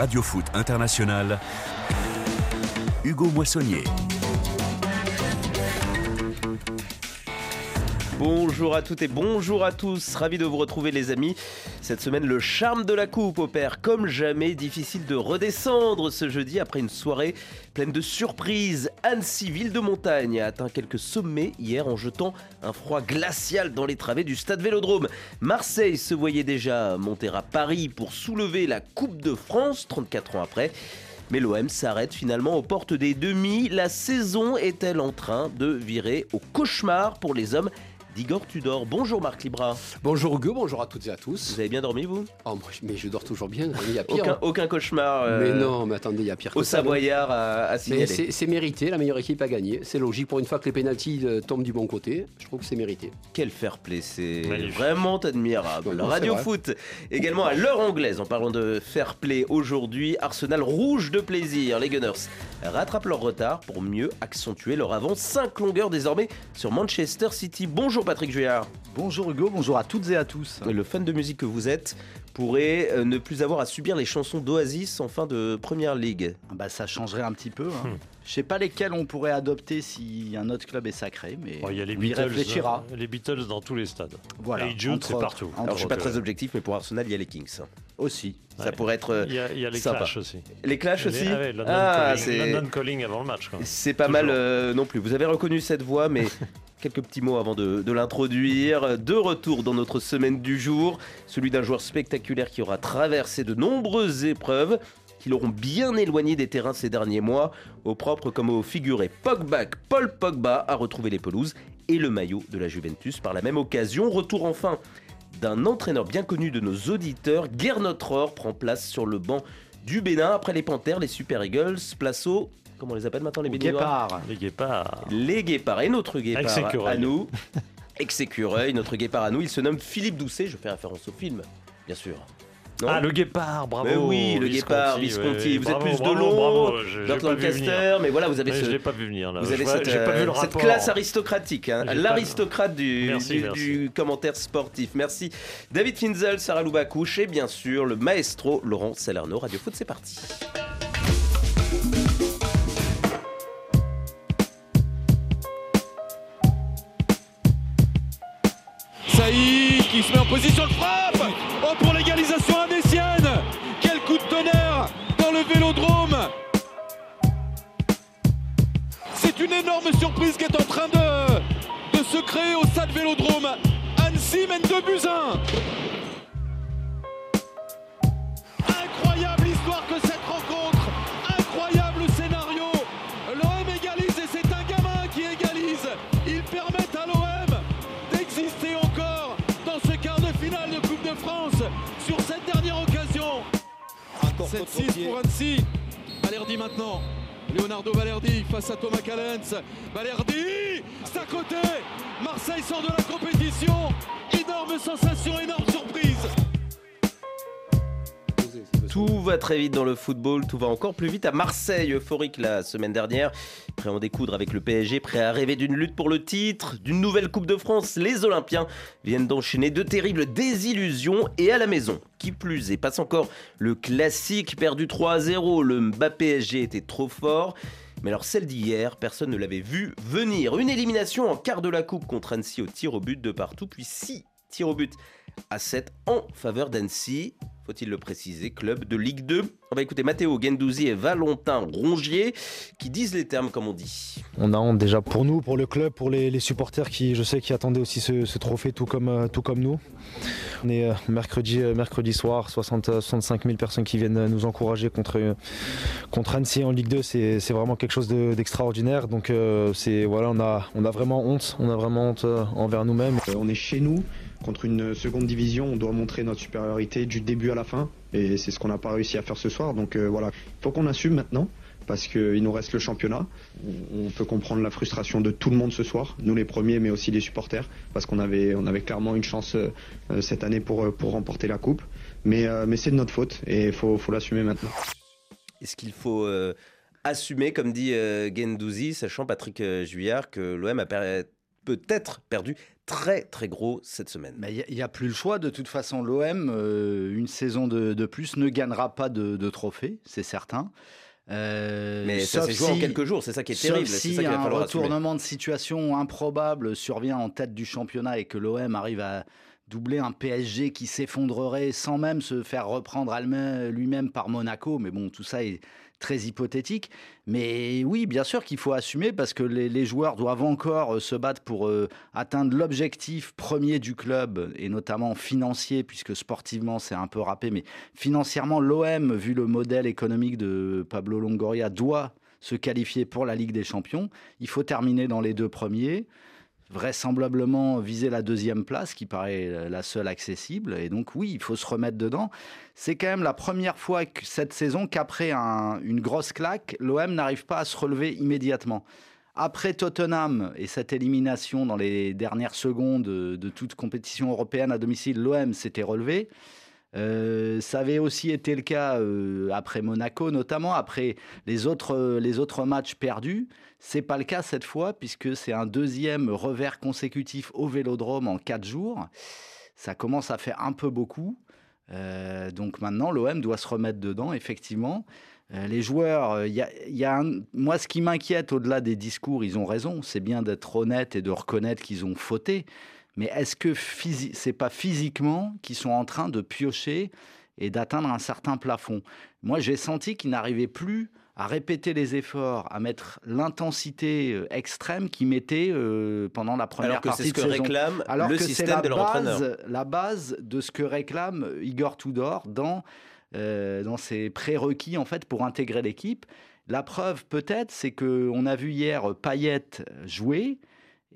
Radio Foot International, Hugo Moissonnier. Bonjour à toutes et bonjour à tous, ravi de vous retrouver les amis. Cette semaine, le charme de la coupe opère comme jamais, difficile de redescendre ce jeudi après une soirée pleine de surprises. Annecy, ville de montagne, a atteint quelques sommets hier en jetant un froid glacial dans les travées du stade Vélodrome. Marseille se voyait déjà monter à Paris pour soulever la Coupe de France 34 ans après. Mais l'OM s'arrête finalement aux portes des demi. La saison est-elle en train de virer au cauchemar pour les hommes d'Igor Tudor. Bonjour Marc Libra. Bonjour Hugo, bonjour à toutes et à tous. Vous avez bien dormi vous? Oh, moi, mais je dors toujours bien, il y a pire. Aucun, aucun cauchemar. euh, mais non, mais attendez, il y a pire Au que ça. Savoyard à, à signaler. Mais c'est mérité, la meilleure équipe a gagné. C'est logique pour une fois que les pénalties euh, tombent du bon côté. Je trouve que c'est mérité. Quel fair play, c'est vraiment admirable. Non, Radio vrai. Foot, également à l'heure anglaise, en parlant de fair play aujourd'hui, Arsenal rouge de plaisir. Les Gunners rattrapent leur retard pour mieux accentuer leur avance. 5 longueurs désormais sur Manchester City. Bonjour Patrick Juillard. Bonjour Hugo, bonjour à toutes et à tous. Le fan de musique que vous êtes pourrait euh, ne plus avoir à subir les chansons d'Oasis en fin de Première Ligue. Ah Bah, ça changerait un petit peu. hein. Hmm. Je sais pas lesquels on pourrait adopter si un autre club est sacré, mais Bon, il y a les on y Beatles, réfléchira. euh, les Beatles dans tous les stades. Voilà. Et Jude, c'est partout. Alors je suis pas très objectif, mais pour Arsenal, il y a les Kings. Aussi. Ça Ouais. pourrait être... Il y a, il y a les sympa. Clash aussi. Les Clash aussi Les- ah ouais, London, Ah, calling. London Calling avant le match. C'est pas Toujours. mal euh, non plus. Vous avez reconnu cette voix, mais quelques petits mots avant de, l'introduire. De retour dans notre semaine du jour, celui d'un joueur spectaculaire qui aura traversé de nombreuses épreuves qui l'auront bien éloigné des terrains ces derniers mois, au propre comme au figuré. Pogba, Paul Pogba a retrouvé les pelouses et le maillot de la Juventus par la même occasion. Retour enfin d'un entraîneur bien connu de nos auditeurs, Gernot Rohr prend place sur le banc du Bénin après les Panthères, les Super Eagles, place au comment on les appelle maintenant les Au Béninois Guépard. Les Guépards. les guépards et notre guépard à nous. Ex-écureuil, notre guépard à nous, il se nomme Philippe Doucet, je fais référence au film, bien sûr. Non Ah, le Guépard, bravo. Mais oui, le guépard, Visconti, Visconti. ouais, vous bravo, êtes plus de bravo, j'ai Burt Lancaster, mais voilà, vous avez Ouais, ce, Je l'ai pas vu venir là. vous Je avez vois- cette, j'ai pas vu le euh, cette classe aristocratique, hein, l'aristocrate du, Merci, du- merci. du commentaire sportif. Merci David Finzel, Sarah Loubacouche et bien sûr le maestro Laurent Salerno. Radio Foot, c'est parti. Qui se met en position de frappe. Oh pour l'égalisation indécienne Quel coup de tonnerre dans le vélodrome. C'est une énorme surprise qui est en train de, de se créer au stade vélodrome. Annecy mène 2 buts 1 7-6 pour Annecy. Valerdi maintenant. Leonardo Valerdi face à Thomas Callens. Valerdi, c'est à côté. Marseille sort de la compétition. Énorme sensation, énorme surprise. Tout va très vite dans le football, tout va encore plus vite à Marseille, euphorique la semaine dernière, prêt à en découdre avec le PSG, prêt à rêver d'une lutte pour le titre, d'une nouvelle Coupe de France. Les Olympiens viennent d'enchaîner de terribles désillusions et à la maison. Qui plus est, passe encore le classique perdu 3 à 0, le Mbappé PSG était trop fort. Mais alors celle d'hier, personne ne l'avait vu venir. Une élimination en quart de la coupe contre Annecy au tir au but de partout, puis 6 tirs au but à 7 en faveur d'Annecy. Faut-il le préciser, club de Ligue 2. On va écouter Matteo Gendouzi et Valentin Rongier qui disent les termes comme on dit. On a honte déjà pour nous, pour le club, pour les, les supporters qui, je sais, qui attendaient aussi ce, ce trophée tout comme, euh, tout comme nous. On est euh, mercredi, euh, mercredi soir, 60, euh, 65 000 personnes qui viennent nous encourager contre, contre Annecy en Ligue 2. C'est c'est vraiment quelque chose de- d'extraordinaire. Donc euh, c'est voilà, on a, on a vraiment honte, on a vraiment honte envers nous-mêmes. On est chez nous contre une seconde division, on doit montrer notre supériorité du début à la fin et c'est ce qu'on n'a pas réussi à faire ce soir. Donc euh, voilà, il faut qu'on assume maintenant parce qu'il nous reste le championnat. On peut comprendre la frustration de tout le monde ce soir, nous les premiers mais aussi les supporters parce qu'on avait, on avait clairement une chance euh, cette année pour, euh, pour remporter la coupe. Mais, mais c'est de notre faute et il faut, faut l'assumer maintenant. Est-ce qu'il faut assumer, comme dit Gendouzi, sachant Patrick Juillard, que l'OM a peut-être perdu très très gros cette semaine. Mais il n'y a, plus le choix. De toute façon, l'OM, euh, une saison de, de plus, ne gagnera pas de, de trophée, c'est certain. Euh, mais ça s'est joué en quelques jours, c'est ça qui est terrible. Si ça un retournement de situation improbable survient en tête du championnat et que l'OM arrive à doubler un PSG qui s'effondrerait sans même se faire reprendre lui-même par Monaco, mais bon, tout ça est très hypothétique. Mais oui, bien sûr qu'il faut assumer parce que les, joueurs doivent encore euh, se battre pour euh, atteindre l'objectif premier du club et notamment financier, puisque sportivement c'est un peu râpé, mais financièrement, l'OM, vu le modèle économique de Pablo Longoria, doit se qualifier pour la Ligue des Champions. Il faut terminer dans les deux premiers vraisemblablement viser la deuxième place, qui paraît la seule accessible. Et donc oui, il faut se remettre dedans. C'est quand même la première fois cette saison qu'après une grosse claque, l'OM n'arrive pas à se relever immédiatement. Après Tottenham et cette élimination dans les dernières secondes de toute compétition européenne à domicile, l'OM s'était relevé. Euh, ça avait aussi été le cas euh, après Monaco, notamment après les autres, les autres matchs perdus. C'est pas le cas cette fois, puisque c'est un deuxième revers consécutif au Vélodrome en quatre jours. Ça commence à faire un peu beaucoup. Euh, donc maintenant, l'OM doit se remettre dedans, effectivement. les joueurs, moi, ce qui m'inquiète au-delà des discours, ils ont raison. C'est bien d'être honnête et de reconnaître qu'ils ont fauté. Mais est-ce que c'est pas physiquement qu'ils sont en train de piocher et d'atteindre un certain plafond? Moi, j'ai senti qu'ils n'arrivaient plus à répéter les efforts, à mettre l'intensité euh, extrême qu'ils mettaient euh, pendant la première Alors que partie ce que réclame Alors le que système la de leur base, la base de ce que réclame Igor Tudor dans, euh, dans ses prérequis en fait pour intégrer l'équipe. La preuve peut-être, c'est qu'on a vu hier Payet jouer.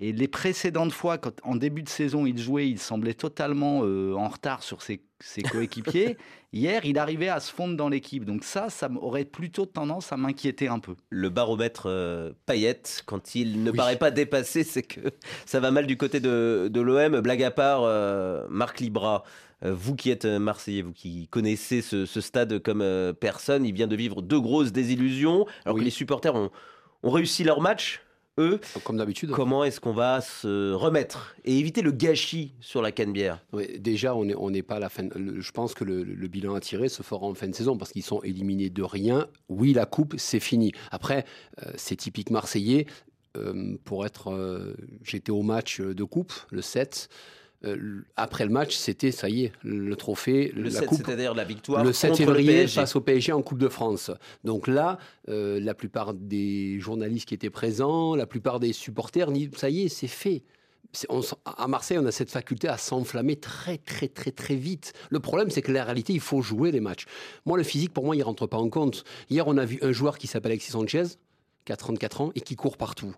Et les précédentes fois, quand en début de saison il jouait, il semblait totalement euh, en retard sur ses, coéquipiers. Hier, il arrivait à se fondre dans l'équipe. Donc ça, ça aurait plutôt tendance à m'inquiéter un peu. Le baromètre euh, Payette, quand il ne paraît pas dépassé, c'est que ça va mal du côté de, l'OM. Blague à part, euh, Marc Libra, vous qui êtes Marseillais, vous qui connaissez ce, stade comme personne, il vient de vivre deux grosses désillusions, alors que les supporters ont, ont réussi leur match eux, comme d'habitude. Comment est-ce qu'on va se remettre et éviter le gâchis sur la canne-bière Déjà, on n'est on pas à la fin. je pense que le, bilan à tirer se fera en fin de saison parce qu'ils sont éliminés de rien. Oui, la coupe, c'est fini. Après, euh, c'est typique marseillais. Euh, pour être, euh, j'étais au match de coupe, le 7. Euh, après le match, c'était, ça y est, le trophée, le la 7, coupe. C'est-à-dire la victoire Le 7 février face au PSG en Coupe de France. Donc là, euh, la plupart des journalistes qui étaient présents, la plupart des supporters ça y est, c'est fait. à Marseille, on a cette faculté à s'enflammer très, très, très, très vite. Le problème, c'est que la réalité, il faut jouer les matchs. Moi, le physique, pour moi, il rentre pas en compte. Hier, on a vu un joueur qui s'appelle Alexis Sanchez, qui a 34 ans, et qui court partout.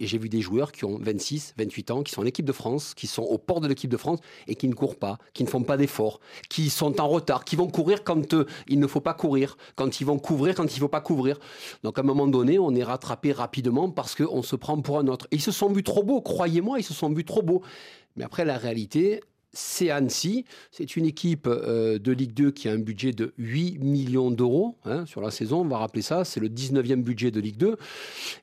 Et j'ai vu des joueurs qui ont 26, 28 ans, qui sont en équipe de France, qui sont au port de l'équipe de France et qui ne courent pas, qui ne font pas d'efforts, qui sont en retard, qui vont courir quand euh, il ne faut pas courir, quand ils vont couvrir quand il ne faut pas couvrir. Donc à un moment donné, on est rattrapé rapidement parce qu'on se prend pour un autre. Et ils se sont vus trop beaux, croyez-moi, ils se sont vus trop beaux. Mais après, la réalité, c'est Annecy. C'est une équipe euh, de Ligue 2 qui a un budget de 8 millions d'euros hein, sur la saison. On va rappeler ça. C'est le 19e budget de Ligue 2.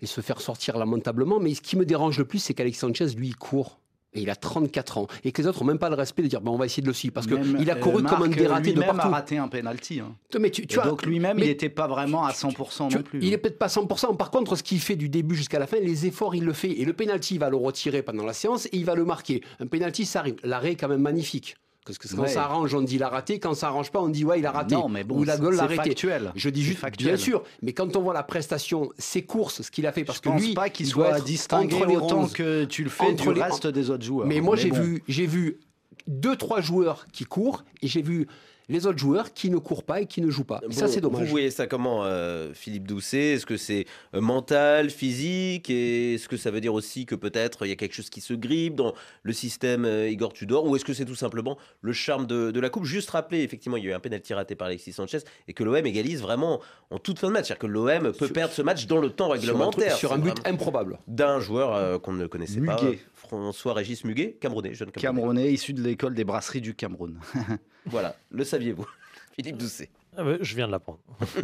Et se faire sortir lamentablement. Mais ce qui me dérange le plus, c'est qu'Alex Sanchez, lui, court. Et il a 34 ans. Et que les autres n'ont même pas le respect de dire bon, on va essayer de le suivre. Parce qu'il a couru euh, comme un dératé de partout. a raté un penalty. Hein. Mais tu, donc lui-même, il n'était pas vraiment à 100% non plus. Il n'est peut-être pas 100%. Par contre, ce qu'il fait du début jusqu'à la fin, les efforts, il le fait. Et le penalty, il va le retirer pendant la séance et il va le marquer. Un penalty, ça arrive. L'arrêt est quand même magnifique. Parce que quand ça arrange, on dit il a raté. Quand ça arrange pas, on dit ouais, il a raté. Non, mais bon, Ou la gueule l'a factuel. Je dis juste, factuel. bien sûr. Mais quand on voit la prestation, ses courses, ce qu'il a fait, parce je que pense lui, pas qu'il soit distingué autant que tu le fais entre du reste des autres joueurs. Mais moi, j'ai vu, j'ai vu deux, trois joueurs qui courent et j'ai vu les autres joueurs qui ne courent pas et qui ne jouent pas. ça, c'est dommage. Vous voyez ça comment, euh, Philippe Doucet? Est-ce que c'est euh, mental, physique? Est-ce que ça veut dire aussi que peut-être il y a quelque chose qui se grippe dans le système euh, Igor Tudor? Ou est-ce que c'est tout simplement le charme de, la Coupe? Juste rappeler, effectivement, il y a eu un pénalty raté par Alexis Sanchez et que l'OM égalise vraiment en toute fin de match. C'est-à-dire que l'OM peut perdre ce match dans le temps réglementaire. Sur un, but improbable. D'un joueur qu'on ne connaissait pas. François-Régis Muguet, Camerounais, jeune Camerounais. Camerounais, issu de l'école des brasseries du Cameroun. voilà, le saviez-vous Philippe Doucet? Ah ouais, je viens de l'apprendre.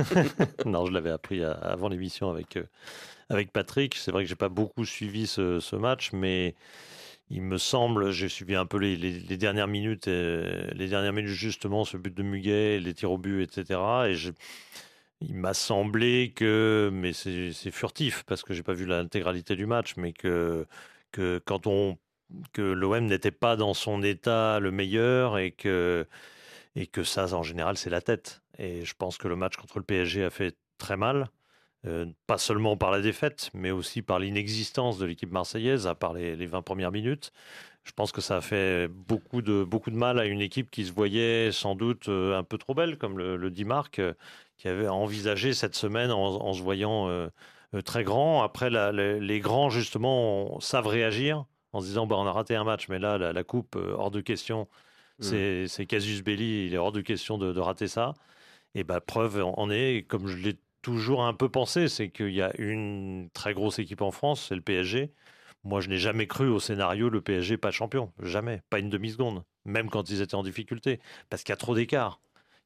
non, je l'avais appris avant l'émission avec, euh, avec Patrick. C'est vrai que j'ai pas beaucoup suivi ce, ce match, mais il me semble, j'ai suivi un peu les, les- les dernières minutes, euh, les dernières minutes justement, ce but de Muguet, les tirs au but, etc. Et je- il m'a semblé que, mais c'est c'est furtif parce que j'ai pas vu l'intégralité du match, mais que, que quand on que l'OM n'était pas dans son état le meilleur et que et que ça, en général, c'est la tête. Et je pense que le match contre le PSG a fait très mal, euh, pas seulement par la défaite, mais aussi par l'inexistence de l'équipe marseillaise, à part les, les 20 premières minutes. Je pense que ça a fait beaucoup de, beaucoup de mal à une équipe qui se voyait sans doute euh, un peu trop belle, comme le, dit Marc, euh, qui avait envisagé cette semaine en, se voyant très grand. Après, la- les grands, justement, on- savent réagir en se disant bah, on a raté un match, mais là, la, la coupe, euh, hors de question. C'est c'est casus belli, il est hors de question de, de rater ça. Et bah, preuve en en est, comme je l'ai toujours un peu pensé, c'est qu'il y a une très grosse équipe en France, c'est le PSG. Moi, je n'ai jamais cru au scénario le PSG pas champion. Jamais. Pas une demi-seconde. Même quand ils étaient en difficulté. Parce qu'il y a trop d'écart.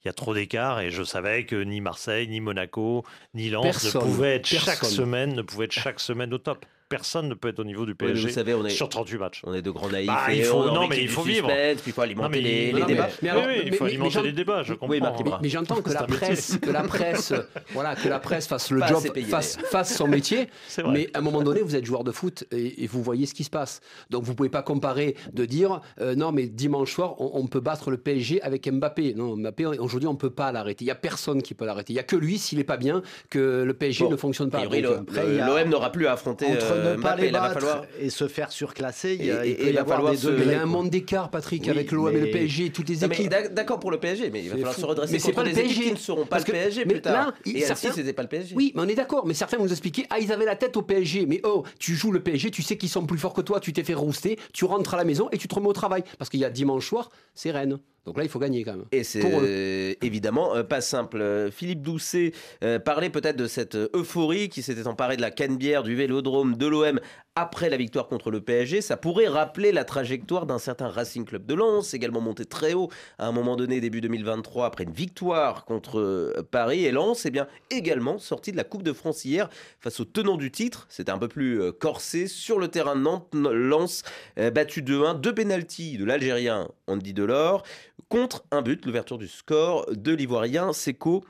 Il y a trop d'écart et je savais que ni Marseille, ni Monaco, ni Lens Personne. ne pouvaient être chaque semaine, ne pouvaient être chaque semaine au top. Personne ne peut être au niveau du PSG vous savez, on est, sur 38 matchs. on est de grands naïfs. Bah, il faut- on non, mais il faut vivre. suspense, puis il faut alimenter Non, mais les, mais- débats. mais alors- oui, oui, il faut mais- alimenter les débats, je comprends. Mais j'entends que la presse, que la presse, voilà, que la presse fasse le Pas job, payé, fasse, fasse son métier. Mais à un moment donné, vous êtes joueur de foot et, et vous voyez ce qui se passe. Donc vous pouvez pas comparer de dire euh, non, mais dimanche soir, on, on peut battre le PSG avec Mbappé. Non, Mbappé aujourd'hui, on peut pas l'arrêter. Il y a personne qui peut l'arrêter. Il y a que lui, s'il est pas bien, que le PSG Bon, ne fonctionne pas. l'OM n'aura plus à affronter Entre euh, ne pas Mbappé. les Il va battre falloir. et se faire surclasser, il, y a- Et- il peut et y avoir des mais il a un monde d'écart, Patrick, Oui, avec l'OM et le mais- PSG, toutes les mais équipes. d'ac- D'accord pour le PSG, mais il va falloir fou. se redresser Mais c'est contre pas le des équipes PSG. qui ne seront pas Parce le que- PSG mais plus tard. là, il- Et certains- c'était pas le PSG. Oui, mais on est d'accord. Mais certains vont nous expliquer ah ils avaient la tête au PSG. Mais oh, tu joues le PSG, tu sais qu'ils sont plus forts que toi, tu t'es fait rouster, tu rentres à la maison et tu te remets au travail parce qu'il y a dimanche soir, c'est Rennes. Donc là, il faut gagner quand même. Et c'est Pour eux. euh, évidemment euh, pas simple. Euh, Philippe Doucet euh, parlait peut-être de cette euh, euphorie qui s'était emparée de la Canebière, du Vélodrome, de l'OM après la victoire contre le PSG. Ça pourrait rappeler la trajectoire d'un certain Racing Club de Lens, également monté très haut à un moment donné, début 2023, après une victoire contre euh, Paris. Et Lens est bien également sorti de la Coupe de France hier face au tenant du titre. C'était un peu plus euh, corsé sur le terrain de Nantes. Lens euh, battu 2-1, deux pénalties de l'Algérien Andy Delors contre un but, l'ouverture du score de l'Ivoirien Seko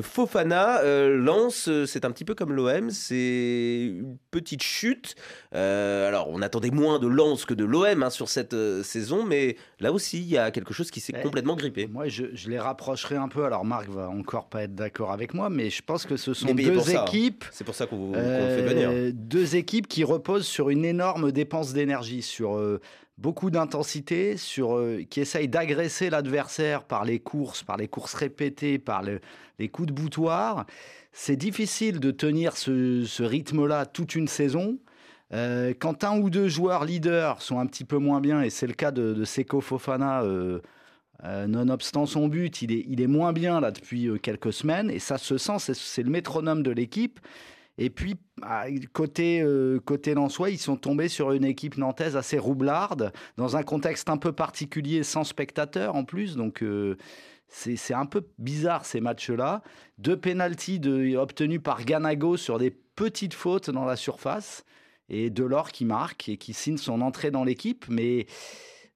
Fofana. Euh, Lens, euh, c'est un petit peu comme l'OM, c'est une petite chute. Euh, alors, on attendait moins de Lens que de l'OM hein, sur cette euh, saison, mais là aussi, il y a quelque chose qui s'est Ouais. complètement grippé. Moi, je, je les rapprocherai un peu. Alors, Marc va encore pas être d'accord avec moi, mais je pense que ce sont deux pour ça. équipes. C'est pour ça qu'on euh, le fait venir. deux équipes qui reposent sur une énorme dépense d'énergie, sur euh, beaucoup d'intensité, sur euh, qui essayent d'agresser l'adversaire par les courses, par les courses répétées, par le- les coups de boutoir. C'est difficile de tenir ce, rythme-là toute une saison. Euh, quand un ou deux joueurs leaders sont un petit peu moins bien, et c'est le cas de, de Seko Fofana, euh, nonobstant son but, il est, il est moins bien là depuis quelques semaines, et ça se sent, c'est le métronome de l'équipe. Et puis, ah, côté, euh, côté ils sont tombés sur une équipe nantaise assez roublarde, dans un contexte un peu particulier, sans spectateurs en plus. Donc, euh, c'est un peu bizarre ces matchs-là. Deux pénalties de- obtenus par Ganago sur des petites fautes dans la surface. Et Delors qui marque et qui signe son entrée dans l'équipe. Mais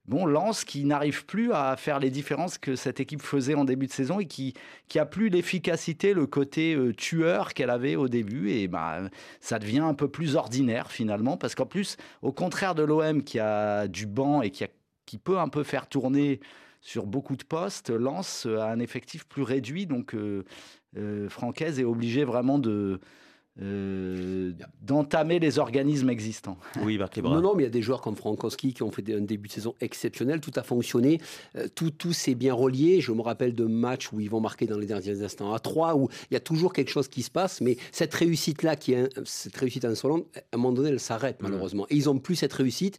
bon, Lens qui n'arrive plus à faire les différences que cette équipe faisait en début de saison et qui, qui a plus l'efficacité, le côté euh, tueur qu'elle avait au début. Et bah, ça devient un peu plus ordinaire finalement. Parce qu'en plus, au contraire de l'OM qui a du banc et qui, a- qui peut un peu faire tourner sur beaucoup de postes, Lens a un effectif plus réduit. Donc, euh, euh, Francaise est obligé vraiment de. Euh, d'entamer les organismes existants. Oui, Marc. Non, non, mais il y a des joueurs comme Frankowski qui ont fait un début de saison exceptionnel, tout a fonctionné, euh, tout, tout s'est bien relié. Je me rappelle de matchs où ils vont marquer dans les derniers instants à 3, où il y a toujours quelque chose qui se passe, mais cette réussite-là, qui est un- cette réussite insolente, à un moment donné, elle s'arrête malheureusement. Et ils n'ont plus cette réussite.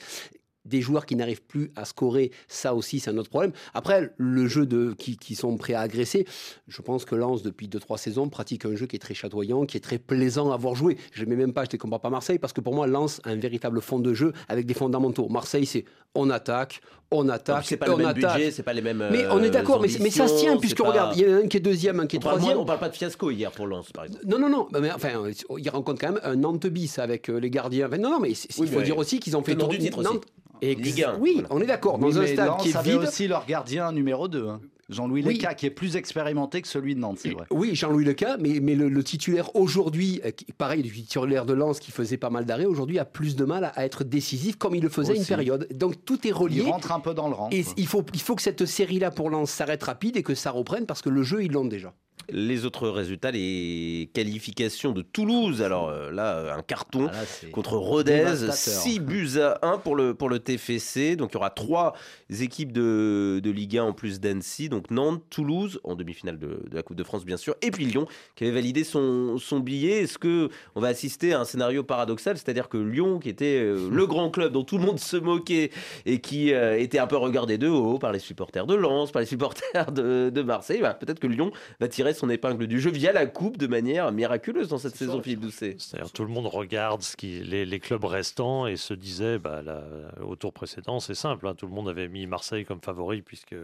Des joueurs qui n'arrivent plus à scorer, ça aussi c'est un autre problème. Après, le jeu de qui, qui sont prêts à agresser, je pense que Lens depuis 2-3 saisons pratique un jeu qui est très chatoyant, qui est très plaisant à voir jouer. Je mets même pas, je ne compare pas Marseille parce que pour moi Lens a un véritable fond de jeu avec des fondamentaux. Marseille c'est on attaque, on attaque, c'est pas le on même attaque. budget, c'est pas les mêmes. Mais on est euh, d'accord, mais, mais ça se tient puisque pas- regarde, il y en a un qui est deuxième, un qui est On parle, troisième. moins- on parle pas de fiasco hier pour Lens, par exemple. Non, non, non. Mais enfin, il rencontre quand même un Nantes bis avec euh, les gardiens. Enfin, non, non, mais Oui, il faut mais dire aussi qu'ils ont fait tourner. Nantes. Et Ligue un, Oui, voilà. on est d'accord. Dans Oui, un mais stade Lens qui est vide. aussi leur gardien numéro 2, Jean-Louis Oui. Leca, qui est plus expérimenté que celui de Nantes, c'est vrai. Oui, Jean-Louis Leca, mais, mais le, le titulaire aujourd'hui, euh, pareil, le titulaire de Lens qui faisait pas mal d'arrêts, aujourd'hui a plus de mal à, à être décisif comme il le faisait à une période. Donc tout est Il relié. rentre un peu dans le rang. Et quoi. il faut, il faut que cette série-là pour Lens s'arrête rapide et que ça reprenne parce que le jeu, ils l'ont déjà. Les autres résultats, les qualifications de Toulouse. Alors euh, là, un carton. Ah, là, contre Rodez, dévastateur. 6 buts à 1 pour le, pour le TFC. Donc il y aura trois équipes de, de Ligue 1 en plus d'Annecy. Donc Nantes, Toulouse, en demi-finale de, de la Coupe de France bien sûr, et puis Lyon qui avait validé son, son billet. Est-ce que on va assister à un scénario paradoxal? C'est-à-dire que Lyon, qui était euh, le grand club dont tout le monde se moquait et qui euh, était un peu regardé de haut par les supporters de Lens, par les supporters de, de Marseille, bah, peut-être que Lyon va tirer son épingle du jeu via la Coupe de manière miraculeuse dans cette C'est saison, ça, Philippe Doucet. C'est-à-dire tout le monde regarde ce qui, les, les clubs restants et se disait, bah, la- au tour précédent, c'est simple, hein, tout le monde avait mis Marseille comme favori puisque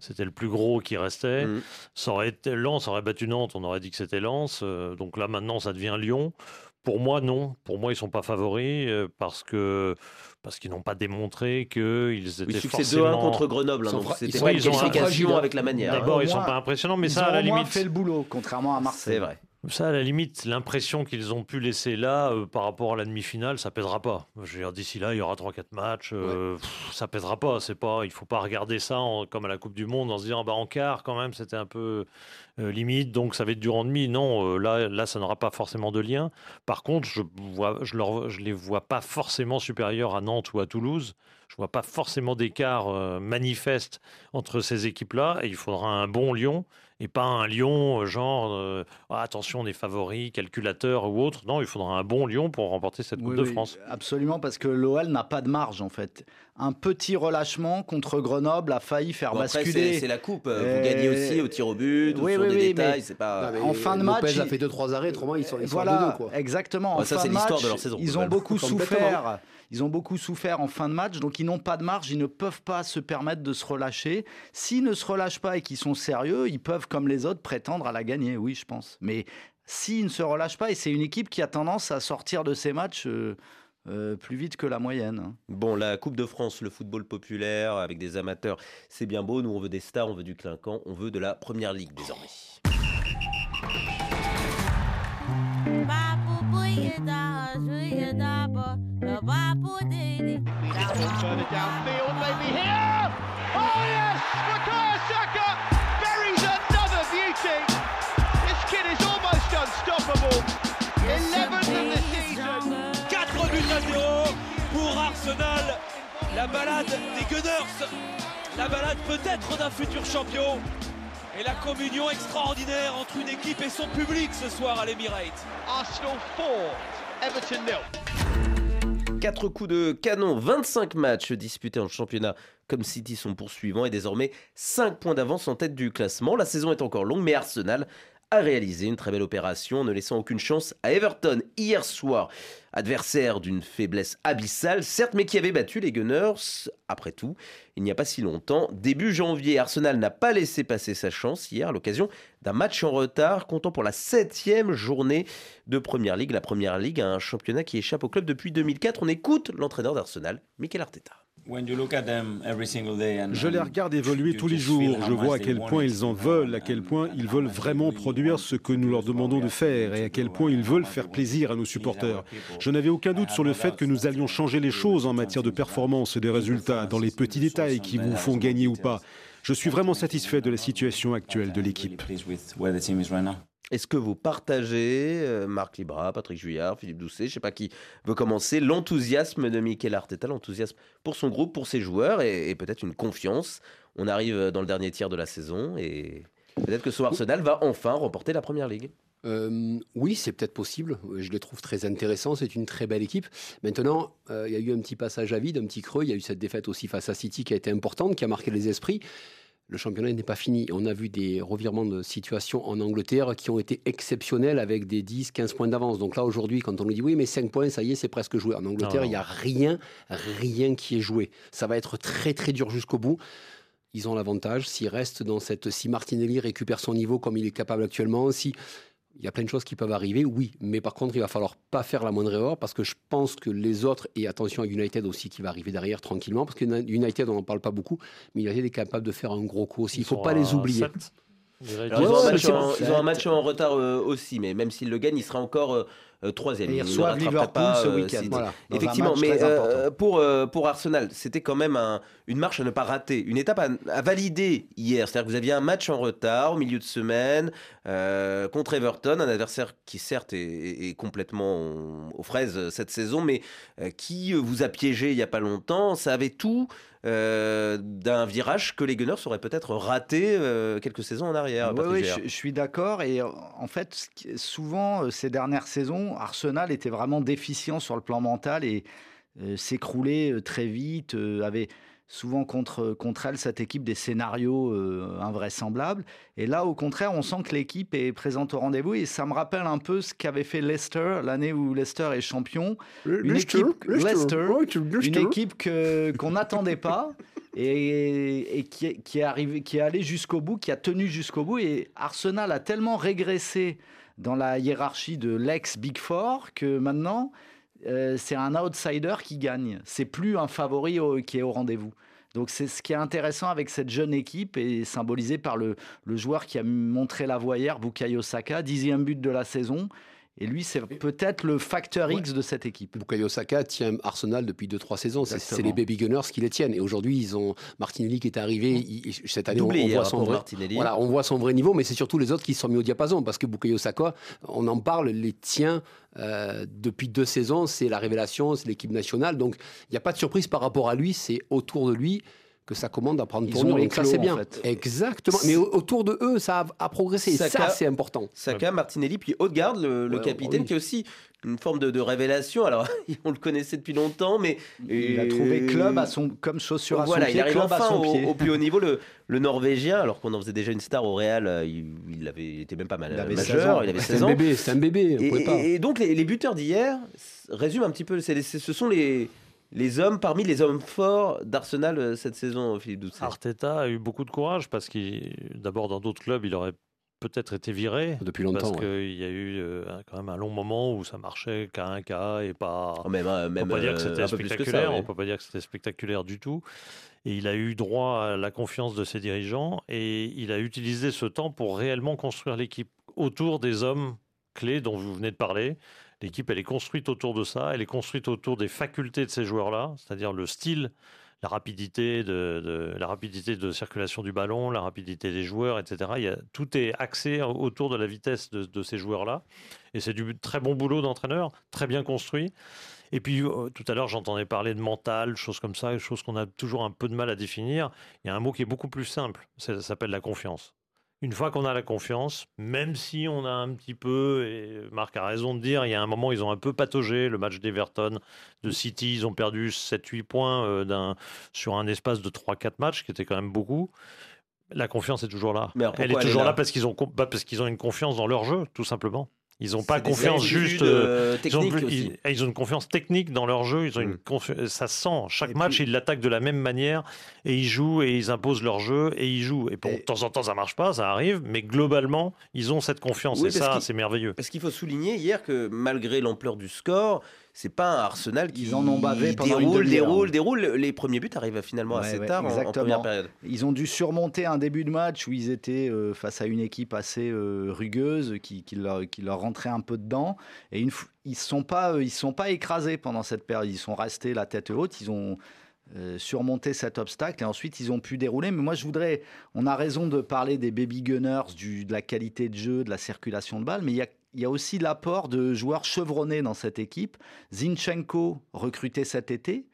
c'était le plus gros qui restait. Mhm. Ça aurait été Lens aurait battu Nantes, on aurait dit que c'était Lens. euh, donc là maintenant, ça devient Lyon. Pour moi, non. Pour moi, ils sont pas favoris euh, parce que parce qu'ils n'ont pas démontré qu'ils étaient Oui, succès 2-1 forcément. contre Grenoble. hein, Ils sont donc fra- ils pas sont- une ils sont qualification fragiles. avec la manière. hein. D'abord, Au ils sont pas impressionnants, mais Ils ça, ont à la limite, fait le boulot, contrairement à Marseille. C'est vrai. Ça, à la limite, l'impression qu'ils ont pu laisser là euh, par rapport à la demi-finale, ça pèsera pas. Je veux dire, d'ici là, il y aura 3-4 matchs, euh, pff, ça pèsera pas. C'est pas, il faut pas regarder ça en- comme à la Coupe du Monde en se disant, bah en quart quand même, c'était un peu euh, limite, donc ça va être dur en demi. Non, euh, là, là, ça n'aura pas forcément de lien. Par contre, je vois, je, leur, je les vois pas forcément supérieurs à Nantes ou à Toulouse. Je vois pas forcément d'écart manifeste entre ces équipes-là. Et il faudra un bon Lyon et pas un Lyon euh, genre euh, Ah, attention, on est favori, calculateur ou autre. Non, il faudra un bon Lyon pour remporter cette Coupe Oui, de oui, France. Absolument, parce que l'OL n'a pas de marge en fait. Un petit relâchement contre Grenoble a failli faire Bon, après, basculer. c'est la coupe. Vous Euh, gagnez aussi au tir au but, ou oui, sur oui, des oui, détails. mais- C'est pas. Non, mais en fin de match, Lopez a il- fait 2-3 arrêts, autrement ils sont, ils sont voilà, 2-2, quoi. exactement. En ça, fin c'est de l'histoire match, de leur saison, Ils ont beaucoup Complètement. souffert. Ils ont beaucoup souffert en fin de match, donc ils n'ont pas de marge, ils ne peuvent pas se permettre de se relâcher. S'ils ne se relâchent pas et qu'ils sont sérieux, ils peuvent, comme les autres, prétendre à la gagner, oui, je pense. Mais s'ils ne se relâchent pas, et c'est une équipe qui a tendance à sortir de ces matchs euh, euh, plus vite que la moyenne. hein. Bon, la Coupe de France, le football populaire avec des amateurs, c'est bien beau. Nous, on veut des stars, on veut du clinquant, on veut de la première ligue désormais. This kid is almost unstoppable. 11th of the season. 4 buts à 0 pour Arsenal. La balade des Gunners. La balade peut-être d'un futur champion. Et la communion extraordinaire entre une équipe et son public ce soir à l'Emirates. Arsenal 4, Everton 0. 4 coups de canon, 25 matchs disputés en championnat comme City sont poursuivants et désormais 5 points d'avance en tête du classement. La saison est encore longue, mais Arsenal a réalisé une très belle opération ne laissant aucune chance à Everton hier soir. Adversaire d'une faiblesse abyssale, certes, mais qui avait battu les Gunners. Après tout, il n'y a pas si longtemps, début janvier, Arsenal n'a pas laissé passer sa chance hier à l'occasion d'un match en retard, comptant pour la septième journée de Première Ligue. La Première Ligue, un championnat qui échappe au club depuis 2004. On écoute l'entraîneur d'Arsenal, Mikel Arteta. Je les regarde évoluer tous les jours. Je vois à quel point ils en veulent, à quel point ils veulent vraiment produire ce que nous leur demandons de faire et à quel point ils veulent faire plaisir à nos supporters. Je n'avais aucun doute sur le fait que nous allions changer les choses en matière de performance et de résultats, dans les petits détails qui vous font gagner ou pas. Je suis vraiment satisfait de la situation actuelle de l'équipe. Est-ce que vous partagez, euh, Marc Libra, Patrick Juillard, Philippe Doucet, je ne sais pas qui veut commencer, l'enthousiasme de Mikel Arteta, l'enthousiasme pour son groupe, pour ses joueurs et, et peut-être une confiance On arrive dans le dernier tiers de la saison et peut-être que ce Arsenal va enfin remporter la Première Ligue. Euh, oui, c'est peut-être possible. Je les trouve très intéressants. C'est une très belle équipe. Maintenant, euh, il y a eu un petit passage à vide, un petit creux. Il y a eu cette défaite aussi face à City qui a été importante, qui a marqué les esprits. Le championnat n'est pas fini. On a vu des revirements de situation en Angleterre qui ont été exceptionnels avec des 10-15 points d'avance. Donc là, aujourd'hui, quand on nous dit oui, mais 5 points, ça y est, c'est presque joué. En Angleterre, il n'y a rien, rien qui est joué. Ça va être très, très dur jusqu'au bout ils ont l'avantage. S'ils restent dans cette. Si Martinelli récupère son niveau comme il est capable actuellement, si. Il y a plein de choses qui peuvent arriver, oui. Mais par contre, il va falloir pas faire la moindre erreur parce que je pense que les autres, et attention à United aussi qui va arriver derrière tranquillement, parce que United, on n'en parle pas beaucoup, mais United est capable de faire un gros coup aussi. Il ne faut pas les oublier. ils, ont un match en, retard euh, aussi, mais même s'ils le gagnent, il sera encore euh, euh, troisième. Et ils reçoivent Liverpool ce euh, week-end. Effectivement, mais euh, pour, pour Arsenal, c'était quand même un, une marche à ne pas rater, une étape à, valider hier. C'est-à-dire que vous aviez un match en retard au milieu de semaine contre Everton, un adversaire qui certes est, complètement aux fraises cette saison, mais qui vous a piégé il n'y a pas longtemps. Ça avait tout. d'un virage que les Gunners auraient peut-être raté quelques saisons en arrière. Oui, je, suis d'accord. Et en fait, souvent, ces dernières saisons, Arsenal était vraiment déficient sur le plan mental et euh, s'écroulait euh, très vite, euh, avait souvent contre, contre elle, cette équipe, des scénarios invraisemblables. Et là, au contraire, on sent que l'équipe est présente au rendez-vous. Et ça me rappelle un peu ce qu'avait fait Leicester l'année où Leicester est champion. Une équipe, Leicester, une équipe qu'on n'attendait pas. Et, qui, qui, est arrivé, qui est allé jusqu'au bout, qui a tenu jusqu'au bout. Et Arsenal a tellement régressé dans la hiérarchie de l'ex Big Four que maintenant, euh, c'est un outsider qui gagne. C'est plus un favori qui est au rendez-vous. Donc c'est ce qui est intéressant avec cette jeune équipe et symbolisé par le, le joueur qui a montré la voie hier, Bukayo Saka, dixième but de la saison. Et lui, c'est peut-être le facteur X de cette équipe. Bukayo Saka tient Arsenal depuis 2-3 saisons. C'est les Baby Gunners qui les tiennent. Et aujourd'hui, ils ont Martinelli qui est arrivé. cette année, on, voit son vrai, voilà, on voit son vrai niveau, mais c'est surtout les autres qui se sont mis au diapason. Parce que Bukayo Saka, on en parle, les tient euh, depuis deux saisons. C'est la révélation, c'est l'équipe nationale. Donc, il n'y a pas de surprise par rapport à lui. C'est autour de lui que ça commande à prendre tournure. Donc ça, c'est bien. Exactement. Mais autour de eux, ça a, progressé. ça, c'est important. Saka, Martinelli, puis Odegaard, le, capitaine, qui est aussi une forme de, révélation. Alors, on le connaissait depuis longtemps, mais il a trouvé club à son comme chaussure à voilà, son pied. Il arrive enfin au, plus haut niveau. Le, le Norvégien, alors qu'on en faisait déjà une star au Real, euh, il, avait, était même pas mal il avait majeur. Il avait 16 ans. C'est un bébé. Et, donc les, les buteurs d'hier résument un petit peu. ce sont les les hommes, parmi les hommes forts d'Arsenal euh, cette saison, Philippe Doucet Arteta a eu beaucoup de courage parce qu'il, d'abord dans d'autres clubs, il aurait peut-être été viré. Depuis longtemps. Parce qu'il y a eu euh, quand même un long moment où ça marchait qu'à un cas et pas. Oh, même, euh, même, on peut pas dire que c'était spectaculaire. On peut pas dire que c'était spectaculaire du tout. Et il a eu droit à la confiance de ses dirigeants et il a utilisé ce temps pour réellement construire l'équipe autour des hommes clés dont vous venez de parler. L'équipe, elle est construite autour de ça, elle est construite autour des facultés de ces joueurs-là, c'est-à-dire le style, la rapidité de, la rapidité de circulation du ballon, la rapidité des joueurs, etc. Il y a, tout est axé autour de la vitesse de, ces joueurs-là. Et c'est du très bon boulot d'entraîneur, très bien construit. Et puis, euh, tout à l'heure, j'entendais parler de mental, choses comme ça, choses qu'on a toujours un peu de mal à définir. Il y a un mot qui est beaucoup plus simple, ça s'appelle la confiance une fois qu'on a la confiance, même si on a un petit peu, et Marc a raison de dire, il y a un moment, ils ont un peu pataugé le match d'Everton, de City, ils ont perdu 7-8 points euh, sur un espace de 3-4 matchs, qui était quand même beaucoup. La confiance est toujours là. elle est toujours là, parce qu'ils ont, bah, parce qu'ils ont une confiance dans leur jeu, tout simplement. Ils n'ont pas confiance juste. Euh, ils, ont, ils, ont, une confiance technique dans leur jeu. Ils ont une mm. Ça sent. Chaque match, ils l'attaquent de la même manière et ils jouent et ils imposent leur jeu et ils jouent. Et, de temps en temps, ça marche pas, ça arrive, mais globalement, ils ont cette confiance et ça, c'est merveilleux. Parce qu'il faut souligner hier que malgré l'ampleur du score, c'est pas un Arsenal qui ils en ont bavé pendant déroule, déroule, déroule. Les premiers buts arrivent finalement assez tard en, première période. Ils ont dû surmonter un début de match où ils étaient euh, face à une équipe assez euh, rugueuse qui, qui, leur, qui, leur, rentrait un peu dedans. Et une, ils sont pas euh, ils sont pas écrasés pendant cette période. Ils sont restés la tête haute. Ils ont surmonté cet obstacle et ensuite ils ont pu dérouler. Mais moi je voudrais, on a raison de parler des baby gunners, du, de la qualité de jeu, de la circulation de balles, mais il y a il y a aussi l'apport de joueurs chevronnés dans cette équipe. Zinchenko, recruté cet été,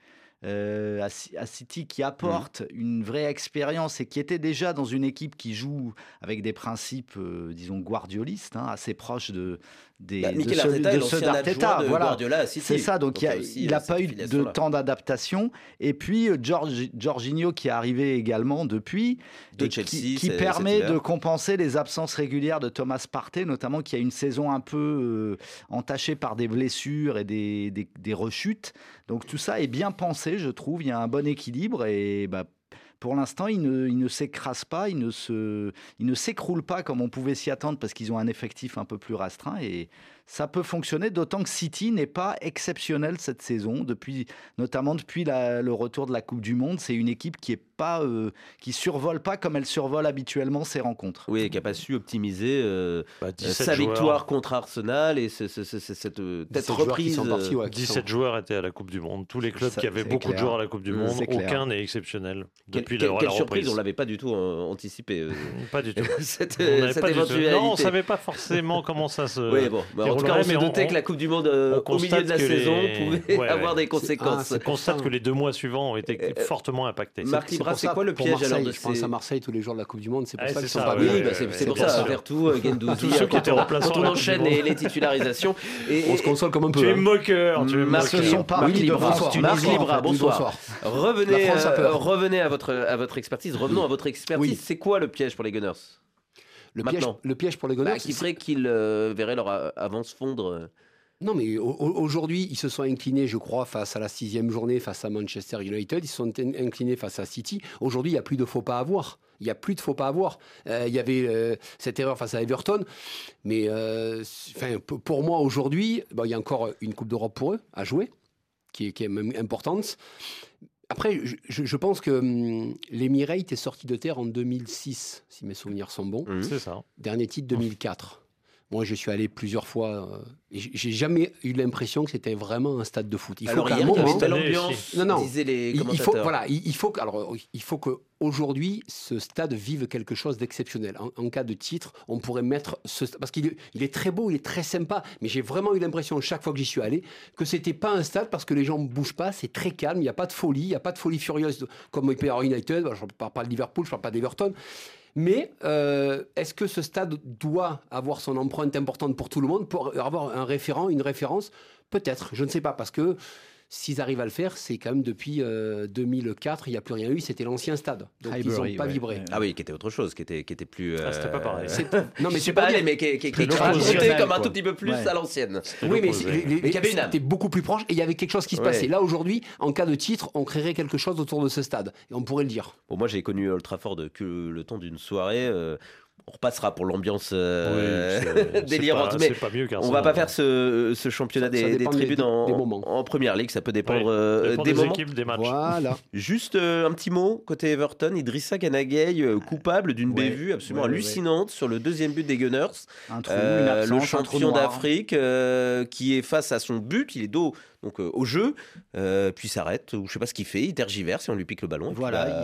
euh, à, City qui apporte mmh. une vraie expérience et qui était déjà dans une équipe qui joue avec des principes, euh, disons, guardiolistes, hein, assez proches de, des, bah, de, ceux, d'Arteta. Voilà, c'est ça. Donc, il n'a pas eu de temps d'adaptation. Et puis George, Jorginho qui est arrivé également depuis, de Chelsea, qui, permet de compenser les absences régulières de Thomas Partey, notamment qui a une saison un peu entachée par des blessures et des, des, des rechutes. Donc tout ça est bien pensé, je trouve. Il y a un bon équilibre et bah, pour l'instant, il ne, il ne s'écrase pas, il ne, se, il ne s'écroule pas comme on pouvait s'y attendre parce qu'ils ont un effectif un peu plus restreint. Et ça peut fonctionner, d'autant que City n'est pas exceptionnel cette saison, depuis, notamment depuis le retour de la Coupe du Monde. C'est une équipe qui est pas, euh, qui survole pas comme elle survole habituellement ses rencontres. Oui, et qui n'a pas su optimiser euh, bah, euh, sa victoire contre Arsenal et cette, cette reprise. 17 joueurs étaient à la Coupe du Monde. Tous les clubs qui avaient beaucoup de joueurs à la Coupe du Monde, aucun n'est exceptionnel. Depuis quelle, quelle surprise, on l'avait pas du tout anticipé. Pas du tout. cette, éventualité. Non, on savait pas forcément comment ça se. Oui, bon. Bah, tout cas, on se doutait que la Coupe du Monde au milieu de la saison pouvait avoir des conséquences. On constate que les deux mois suivants ont été fortement impactés c'est quoi le piège alors de Je pense à Marseille tous les jours de la Coupe du Monde, c'est pour ah, ça qu'ils sont pas bien. Bah, c'est pour ça, Vertou, euh, Gendouzi, quand on enchaîne les titularisations. On se console comme un peu. Tu es moqueur, Marc Libra, bonsoir. Revenez à votre expertise, revenons à votre expertise. C'est quoi le piège pour les Gunners? Le piège, le piège pour les Gunners, bah, qui ferait qu'ils euh, verraient leur avance fondre non, mais aujourd'hui, ils se sont inclinés, je crois, face à la sixième journée, face à Manchester United. Ils se sont inclinés face à City. Aujourd'hui, il n'y a plus de faux pas à avoir. Il n'y a plus de faux pas à avoir. Euh, il y avait euh, cette erreur face à Everton. Mais euh, pour moi, aujourd'hui, il y a encore une Coupe d'Europe pour eux à jouer, qui est, qui est même importante. Après, je, pense que hum, l'Emirate est sorti de terre en 2006, si mes souvenirs sont bons. C'est ça. Dernier titre 2004. Moi, je suis allé plusieurs fois. Euh, et j'ai jamais eu l'impression que c'était vraiment un stade de foot. Il faut alors, il y l'ambiance. Non, les il, faut, voilà, il, faut, alors, il faut que aujourd'hui, ce stade vive quelque chose d'exceptionnel. En, cas de titre, on pourrait mettre ce parce qu'il il est très beau, il est très sympa. Mais j'ai vraiment eu l'impression chaque fois que j'y suis allé que c'était pas un stade parce que les gens ne bougent pas. C'est très calme. Il n'y a pas de folie. Il n'y a pas de folie furieuse comme au PR United. Je ne parle pas de Liverpool, je ne parle pas d'Everton. Mais euh, est-ce que ce stade doit avoir son empreinte importante pour tout le monde, pour avoir un référent, une référence? Peut-être, je ne sais pas, parce que S'ils arrivent à le faire, c'est quand même depuis 2004, euh, il n'y a plus rien eu, c'était l'ancien stade. Donc ils n'ont pas vibré. Ah oui, qui était autre chose, qui était, qui était plus. Ah, c'était pas pareil. Euh, non, mais c'est pas allé, mais qui, qui, qui, comme un tout petit peu plus à l'ancienne. Oui, mais c'était beaucoup plus proche et il y avait quelque chose qui se passait. Là, aujourd'hui, en cas de titre, on créerait quelque chose autour de ce stade. Et on pourrait le dire. Bon, moi, j'ai connu Old Trafford que le temps d'une soirée. Euh, on repassera pour l'ambiance euh, délirante. mais on va pas faire ce, championnat des, tribunes en, première ligue. Ça peut dépendre, euh, des, moments. équipes, des matchs. Voilà. Juste euh, un petit mot côté Everton. Idrissa Ganagay, coupable d'une bévue absolument hallucinante sur le deuxième but des Gunners. Un trou, une absence, le champion d'Afrique qui est face à son but. Il est dos donc au jeu, puis s'arrête ou je sais pas ce qu'il fait, il tergiverse et on lui pique le ballon. Voilà.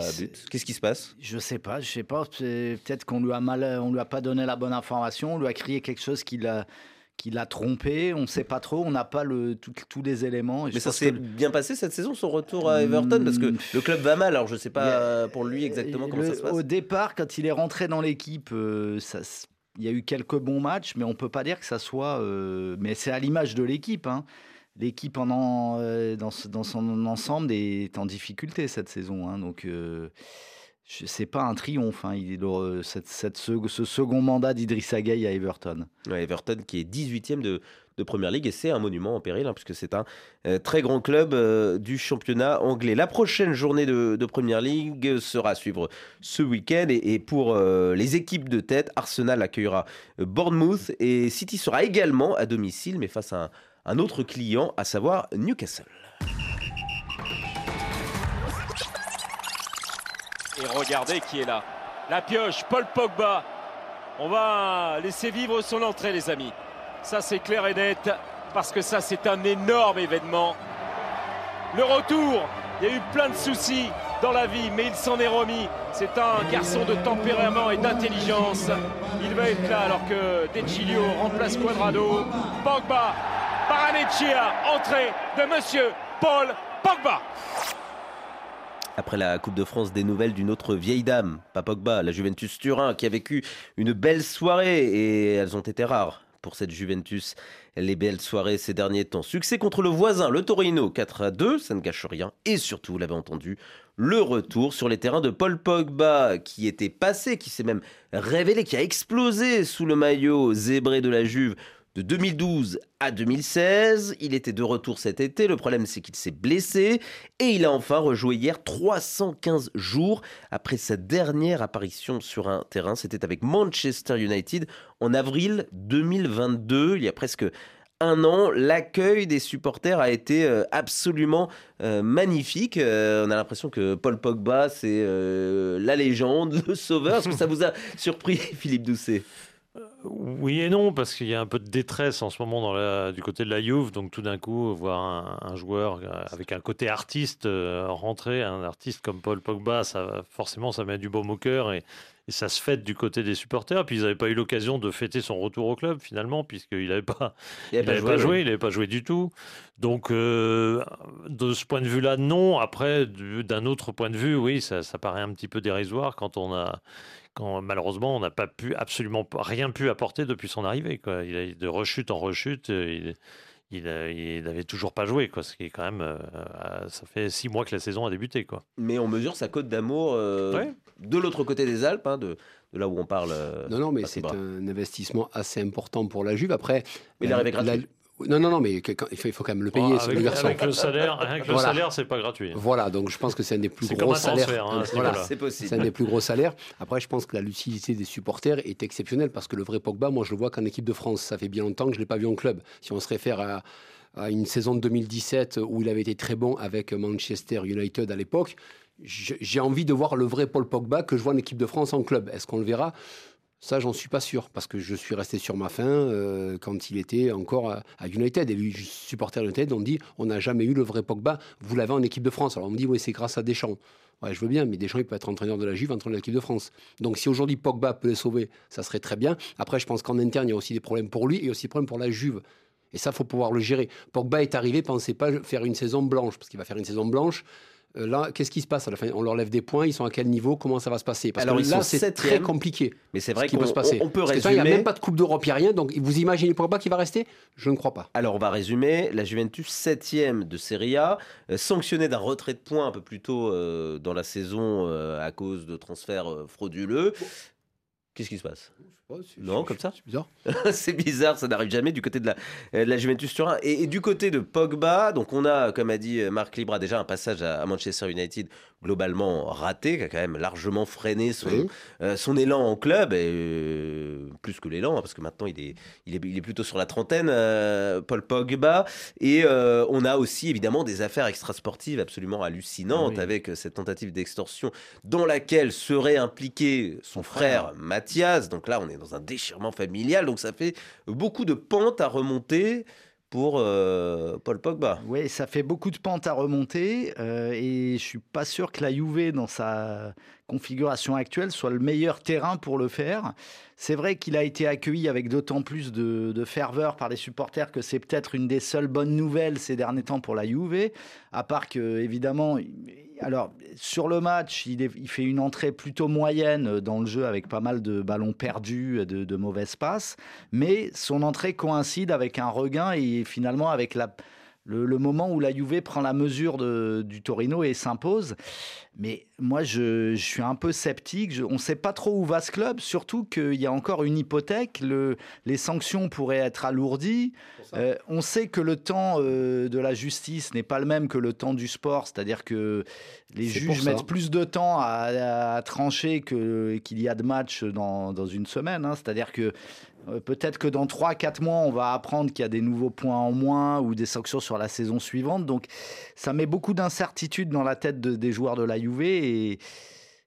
Qu'est-ce qui se passe? Je sais pas, je sais pas. Peut-être qu'on lui a mal euh, on lui a pas donné la bonne information, on lui a crié quelque chose qui l'a qui l'a trompé, on ne sait pas trop, on n'a pas le, tous les éléments. Mais ça s'est bien passé cette saison, son retour à Everton, parce que le club va mal, alors je ne sais pas pour lui exactement comment ça se passe. Au départ, quand il est rentré dans l'équipe, euh, il y a eu quelques bons matchs, mais on ne peut pas dire que ça soit... Euh, mais c'est à l'image de l'équipe. Hein. L'équipe dans, son ensemble est en difficulté cette saison. Hein, donc c'est pas un triomphe. Hein. Est cette, ce second mandat d'Idrissa Gueye à Everton. Everton qui est 18e de, de Première Ligue et c'est un monument en péril hein, puisque c'est un euh, très grand club euh, du championnat anglais. La prochaine journée de, de Première Ligue sera à suivre ce week-end et, pour euh, les équipes de tête, Arsenal accueillera Bournemouth et City sera également à domicile mais face à un autre client, à savoir Newcastle. Et regardez qui est là. La pioche, Paul Pogba. On va laisser vivre son entrée, les amis. Ça, c'est clair et net, parce que ça, c'est un énorme événement. Le retour, il y a eu plein de soucis dans la vie, mais il s'en est remis. C'est un garçon de tempérament et d'intelligence. Il va être là alors que De remplace Quadrado. Pogba, Paranechia, entrée de Monsieur Paul Pogba. Après la Coupe de France, des nouvelles d'une autre vieille dame, Papogba, la Juventus Turin, qui a vécu une belle soirée et elles ont été rares pour cette Juventus. Les belles soirées ces derniers temps. Succès contre le voisin, le Torino, 4 à 2, ça ne gâche rien. Et surtout, vous l'avez entendu, le retour sur les terrains de Paul Pogba, qui était passé, qui s'est même révélé, qui a explosé sous le maillot zébré de la Juve de 2012 à 2016. Il était de retour cet été. Le problème, c'est qu'il s'est blessé. Et il a enfin rejoué hier 315 jours après sa dernière apparition sur un terrain. C'était avec Manchester United en avril 2022. Il y a presque un an, l'accueil des supporters a été euh, absolument euh, magnifique. Euh, on a l'impression que Paul Pogba, c'est la légende, le sauveur. Est-ce que ça vous a surpris, Philippe Doucet? Oui et non, parce qu'il y a un peu de détresse en ce moment dans la, du côté de la Juve. Donc tout d'un coup, voir un, joueur avec un côté artiste euh, rentrer, un artiste comme Paul Pogba, ça, forcément, ça met du baume au cœur et, ça se fête du côté des supporters. Puis ils n'avaient pas eu l'occasion de fêter son retour au club finalement, puisqu'il n'avait pas, il pas, joué, il n'avait pas joué du tout. Donc euh, de ce point de vue-là, non. Après, d'un autre point de vue, oui, ça, ça paraît un petit peu dérisoire quand on a quand malheureusement on n'a pas pu absolument rien pu apporter depuis son arrivée. Quoi. Il a de rechute en rechute. Il, il, n'avait toujours pas joué, quoi, ce qui est quand même. Euh, ça fait six mois que la saison a débuté. Quoi. Mais on mesure sa cote d'amour euh, de l'autre côté des Alpes, hein, de, de, là où on parle. Euh, non, non, mais c'est un investissement assez important pour la Juve. Après, mais il arrive gratuit. Non, non, non, mais il faut, quand même le payer, avec, avec, le salaire, avec le salaire, c'est pas gratuit. Voilà, donc je pense que c'est un des plus gros salaires. Hein, voilà, c'est possible. C'est un des plus gros salaires. Après, je pense que la lucidité des supporters est exceptionnelle parce que le vrai Pogba, moi, je le vois qu'en équipe de France. Ça fait bien longtemps que je l'ai pas vu en club. Si on se réfère à, à une saison de 2017 où il avait été très bon avec Manchester United à l'époque, j'ai envie de voir le vrai Paul Pogba que je vois en équipe de France en club. Est-ce qu'on le verra? Ça, j'en suis pas sûr, parce que je suis resté sur ma faim euh, quand il était encore à, United. Et les supporters United ont dit on n'a jamais eu le vrai Pogba, vous l'avez en équipe de France. Alors on me dit oui, c'est grâce à Deschamps. Je veux bien, mais Deschamps, il peut être entraîneur de la Juve, entraîneur de l'équipe de France. Donc si aujourd'hui Pogba peut les sauver, ça serait très bien. Après, je pense qu'en interne, il y a aussi des problèmes pour lui et aussi des problèmes pour la Juve. Et ça, faut pouvoir le gérer. Pogba est arrivé, pensez pas faire une saison blanche, parce qu'il va faire une saison blanche. Euh, là, qu'est-ce qui se passe à la fin On leur lève des points, ils sont à quel niveau? Comment ça va se passer? Parce Alors, que là, c'est très compliqué. Mais c'est vrai qu'on peut se passer. On, peut résumer. il n'y a même pas de Coupe d'Europe, il n'y a rien. Donc, vous imaginez Pogba qui va rester? Je ne crois pas. Alors, on va résumer. La Juventus, septième de Serie A, euh, sanctionnée d'un retrait de points un peu plus tôt euh, dans la saison à cause de transferts frauduleux. Qu'est-ce qui se passe? Non, comme ça C'est bizarre. c'est bizarre, ça n'arrive jamais du côté de la, euh, la Juventus Turin. Et, et, du côté de Pogba, donc on a, comme a dit Marc Libra, déjà un passage à, Manchester United globalement raté, qui a quand même largement freiné son, euh, son élan en club, et euh, plus que l'élan, hein, parce que maintenant il est, il est, il est plutôt sur la trentaine, Paul Pogba. Et on a aussi évidemment des affaires extrasportives absolument hallucinantes, avec cette tentative d'extorsion dans laquelle serait impliqué son frère Mathias. Donc là, on est dans un déchirement familial, donc ça fait beaucoup de pentes à remonter pour euh, Paul Pogba. Oui, ça fait beaucoup de pentes à remonter euh, et je suis pas sûr que la Juve dans sa configuration actuelle soit le meilleur terrain pour le faire. C'est vrai qu'il a été accueilli avec d'autant plus de, ferveur par les supporters que c'est peut-être une des seules bonnes nouvelles ces derniers temps pour la Juve, à part que évidemment alors, sur le match, il, fait une entrée plutôt moyenne dans le jeu avec pas mal de ballons perdus, de, de mauvaises passes. Mais son entrée coïncide avec un regain et finalement avec la, le, moment où la Juve prend la mesure du Torino et s'impose. Mais moi, je, suis un peu sceptique. on ne sait pas trop où va ce club, surtout qu'il y a encore une hypothèque. les sanctions pourraient être alourdies. Euh, on sait que le temps euh, de la justice n'est pas le même que le temps du sport, c'est-à-dire que les juges mettent plus de temps à, trancher qu'il y a de matchs dans, une semaine. Hein. C'est-à-dire que peut-être que dans 3-4 mois, on va apprendre qu'il y a des nouveaux points en moins ou des sanctions sur la saison suivante. Donc ça met beaucoup d'incertitudes dans la tête des joueurs de la Juve et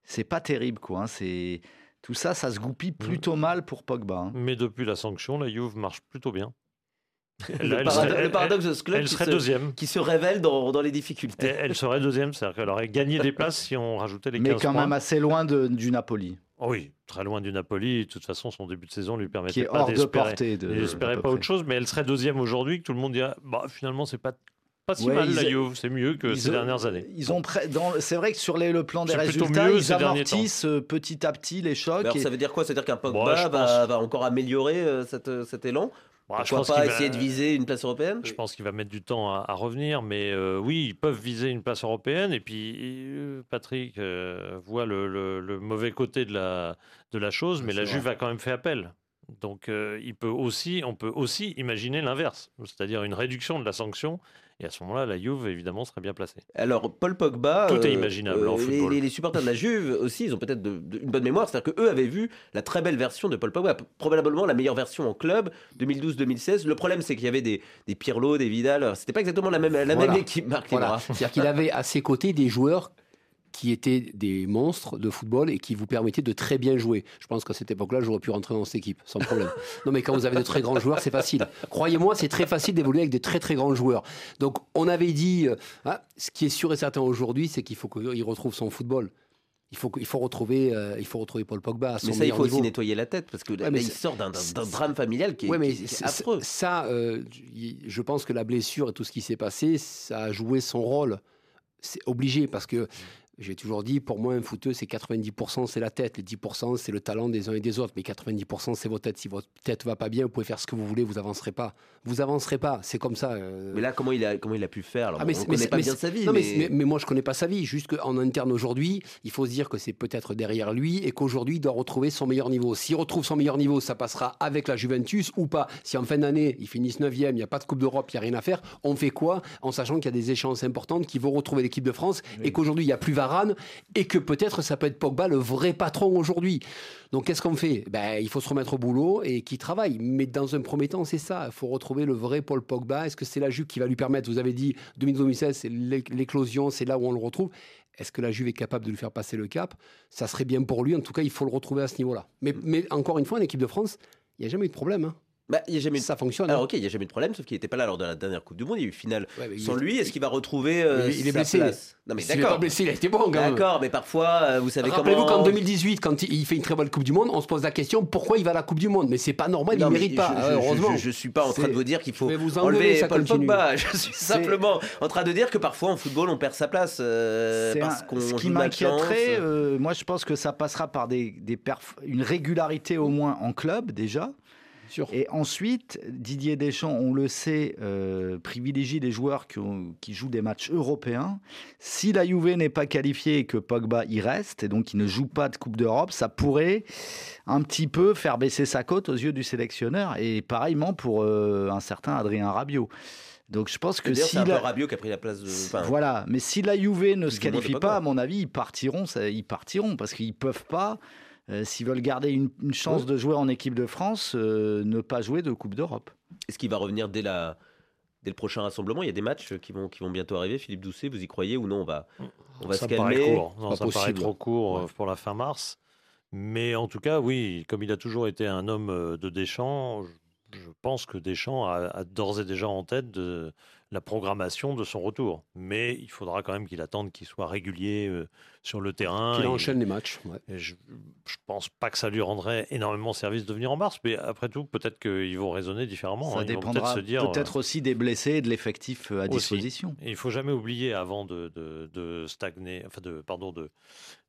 c'est pas terrible. quoi. Hein. C'est tout ça, ça se goupille mmh. plutôt mal pour Pogba. Hein. Mais depuis la sanction, la Juve marche plutôt bien. le, paradoxe de ce club qui, se, deuxième. qui se révèle dans, dans les difficultés. Elle, serait deuxième, c'est-à-dire qu'elle aurait gagné des places si on rajoutait les 15 Mais quand même assez loin de, du Napoli. Oh oui, très loin du Napoli. De toute façon, son début de saison lui permettait pas d'espérer de pas autre chose, mais elle serait deuxième aujourd'hui, que tout le monde dirait, bah, finalement, c'est pas pas si mal la Juve, c'est mieux que ces dernières années. Ils ont c'est vrai que sur le plan des résultats, ils amortissent petit à petit les chocs. Alors, Ça veut dire quoi? Ça veut dire qu'un Pogba va, encore améliorer cet élan? Bah, je pense pas essayer de viser une place européenne? Je pense qu'il va mettre du temps à, revenir, mais euh, oui, ils peuvent viser une place européenne. Et puis, euh, Patrick euh, voit le, mauvais côté de la, de la chose, mais la Juve a quand même fait appel. Donc, il peut aussi, on peut aussi imaginer l'inverse, c'est-à-dire une réduction de la sanction et à ce moment-là, la Juve, évidemment, serait bien placée. Alors, Paul Pogba. Tout est imaginable en football. Les, supporters de la Juve aussi, ils ont peut-être une bonne mémoire. C'est-à-dire qu'eux avaient vu la très belle version de Paul Pogba, probablement la meilleure version en club, 2012-2016. Le problème, c'est qu'il y avait des, des Pirlo, des Vidal. C'était pas exactement la même, la même équipe, Marc voilà. C'est-à-dire qu'il avait à ses côtés des joueurs qui étaient des monstres de football et qui vous permettaient de très bien jouer. Je pense qu'à cette époque-là, j'aurais pu rentrer dans cette équipe sans problème. non, mais quand vous avez de très grands joueurs, c'est facile. Croyez-moi, c'est très facile d'évoluer avec des très très grands joueurs. Donc, on avait dit, euh, hein, ce qui est sûr et certain aujourd'hui, c'est qu'il faut qu'il retrouve son football. Il faut, il faut retrouver, euh, il faut retrouver Paul Pogba. Mais ça, il faut aussi nettoyer la tête parce que il sort d'un drame familial qui est, mais affreux. Ça, euh, je pense que la blessure et tout ce qui s'est passé, ça a joué son rôle. C'est obligé parce que j'ai toujours dit, pour moi, un footeux, c'est 90% c'est la tête, les 10% c'est le talent des uns et des autres, mais 90% c'est votre tête. Si votre tête va pas bien, vous pouvez faire ce que vous voulez, vous avancerez pas. Vous avancerez pas, c'est comme ça. Euh. Mais là, comment il a, comment il a pu faire alors, ah, mais, On connaît pas bien sa vie. mais... Mais, moi, je connais pas sa vie. Juste qu'en interne aujourd'hui, il faut se dire que c'est peut-être derrière lui et qu'aujourd'hui, il doit retrouver son meilleur niveau. S'il retrouve son meilleur niveau, ça passera avec la Juventus ou pas. Si en fin d'année, il finissent 9e, il n'y a pas de Coupe d'Europe, il n'y a rien à faire, on fait quoi? En sachant qu'il y a des échéances importantes qui vont retrouver l'équipe de France et qu'aujourd'hui, il n'y a plus Varane et que peut-être ça peut être Pogba le vrai patron aujourd'hui. Donc qu'est-ce qu'on fait? Ben, Il faut se remettre au boulot et qui travaille. Mais dans un premier temps, c'est ça. Il faut retrouver le vrai Paul Pogba. Est-ce que c'est la Juve qui va lui permettre Vous avez dit 2016, c'est l'éclosion, c'est là où on le retrouve? Est-ce que la Juve est capable de lui faire passer le cap? Ça serait bien pour lui. En tout cas, il faut le retrouver à ce niveau-là. Mais, mais encore une fois, en équipe de France, il n'y a jamais eu de problème. Hein. Bah, y a jamais Ça fonctionne. Alors, hein. ok, il n'y a jamais eu de problème, sauf qu'il n'était pas là lors de la dernière Coupe du Monde. Il y a eu finale sans lui. Est-ce qu'il va retrouver euh, il, est blessé. Place non, mais d'accord. Il pas blessé, il a été bon D'accord, mais parfois, euh, vous savez comment. Rappelez-vous qu'en 2018, quand il fait une très bonne Coupe du Monde, on se pose la question pourquoi il va à la Coupe du Monde? Mais c'est pas normal, il ne mérite pas. Je, heureusement. Je, ne suis pas en train de vous dire qu'il faut vous enlever Paul Pogba. Je suis simplement en train de dire que parfois en football, on perd sa place euh, parce qu'on Ce qui m'inquiéterait, moi, je pense que ça passera par des une régularité au moins en club déjà. Et ensuite, Didier Deschamps, on le sait, euh, privilégie des joueurs qui, jouent des matchs européens. Si la Juve n'est pas qualifiée et que Pogba y reste, et donc il ne joue pas de Coupe d'Europe, ça pourrait un petit peu faire baisser sa cote aux yeux du sélectionneur. Et pareillement pour euh, un certain Adrien Rabiot. Donc je pense que si la... Rabiot qui a pris la place de. voilà, mais si la Juve ne se qualifie pas, à mon avis, ils partiront. Ça, ils partiront parce qu'ils peuvent pas euh, s'ils veulent garder une, chance de jouer en équipe de France, euh, ne pas jouer de Coupe d'Europe. Est-ce qu'il va revenir dès, la, dès le prochain rassemblement? Il y a des matchs qui vont, qui vont bientôt arriver. Philippe Doucet, vous y croyez ou non? On va, on va ça se calmer. Court. Non, ça paraît trop court euh, pour la fin mars. Mais en tout cas, oui, comme il a toujours été un homme de Deschamps, je pense que Deschamps a, d'ores et déjà en tête de la programmation de son retour. Mais il faudra quand même qu'il attende qu'il soit régulier euh, sur le terrain. Qu'il enchaîne les matchs. je ne pense pas que ça lui rendrait énormément service de venir en mars. Mais après tout, peut-être qu'ils vont raisonner différemment. Ça hein. dépendra peut-être euh, aussi des blessés et de l'effectif euh, à disposition. il ne faut jamais oublier avant de, de, stagner, enfin de, pardon, de,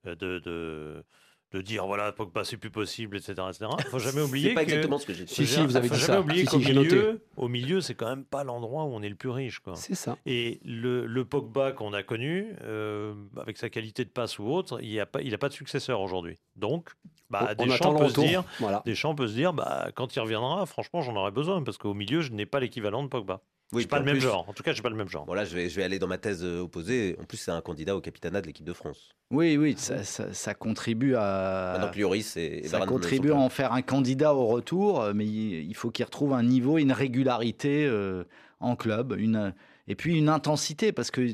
de de dire voilà Pogba c'est plus possible etc etc faut jamais oublier pas exactement ce que j'ai dit. Si, si vous avez dit jamais oublier qu'au milieu au milieu c'est quand même pas l'endroit où on est le plus riche quoi. C'est ça. Et le, le Pogba qu'on a connu euh, avec sa qualité de passe ou autre il a pas il a pas de successeur aujourd'hui. Donc bah, Deschamps, peut se dire, voilà. Deschamps peut se dire bah, quand il reviendra franchement j'en aurais besoin parce qu'au milieu je n'ai pas l'équivalent de Pogba oui, pas le même genre. En tout cas, je pas le même genre. Voilà, je vais, je vais aller dans ma thèse euh, opposée. En plus, c'est un candidat au capitanat de l'équipe de France. Oui, oui, ça, ça, contribue à. a priori, c'est. Ça contribue à en faire un candidat au retour, mais il faut qu'il retrouve un niveau, une régularité euh, en club, une et puis une intensité parce que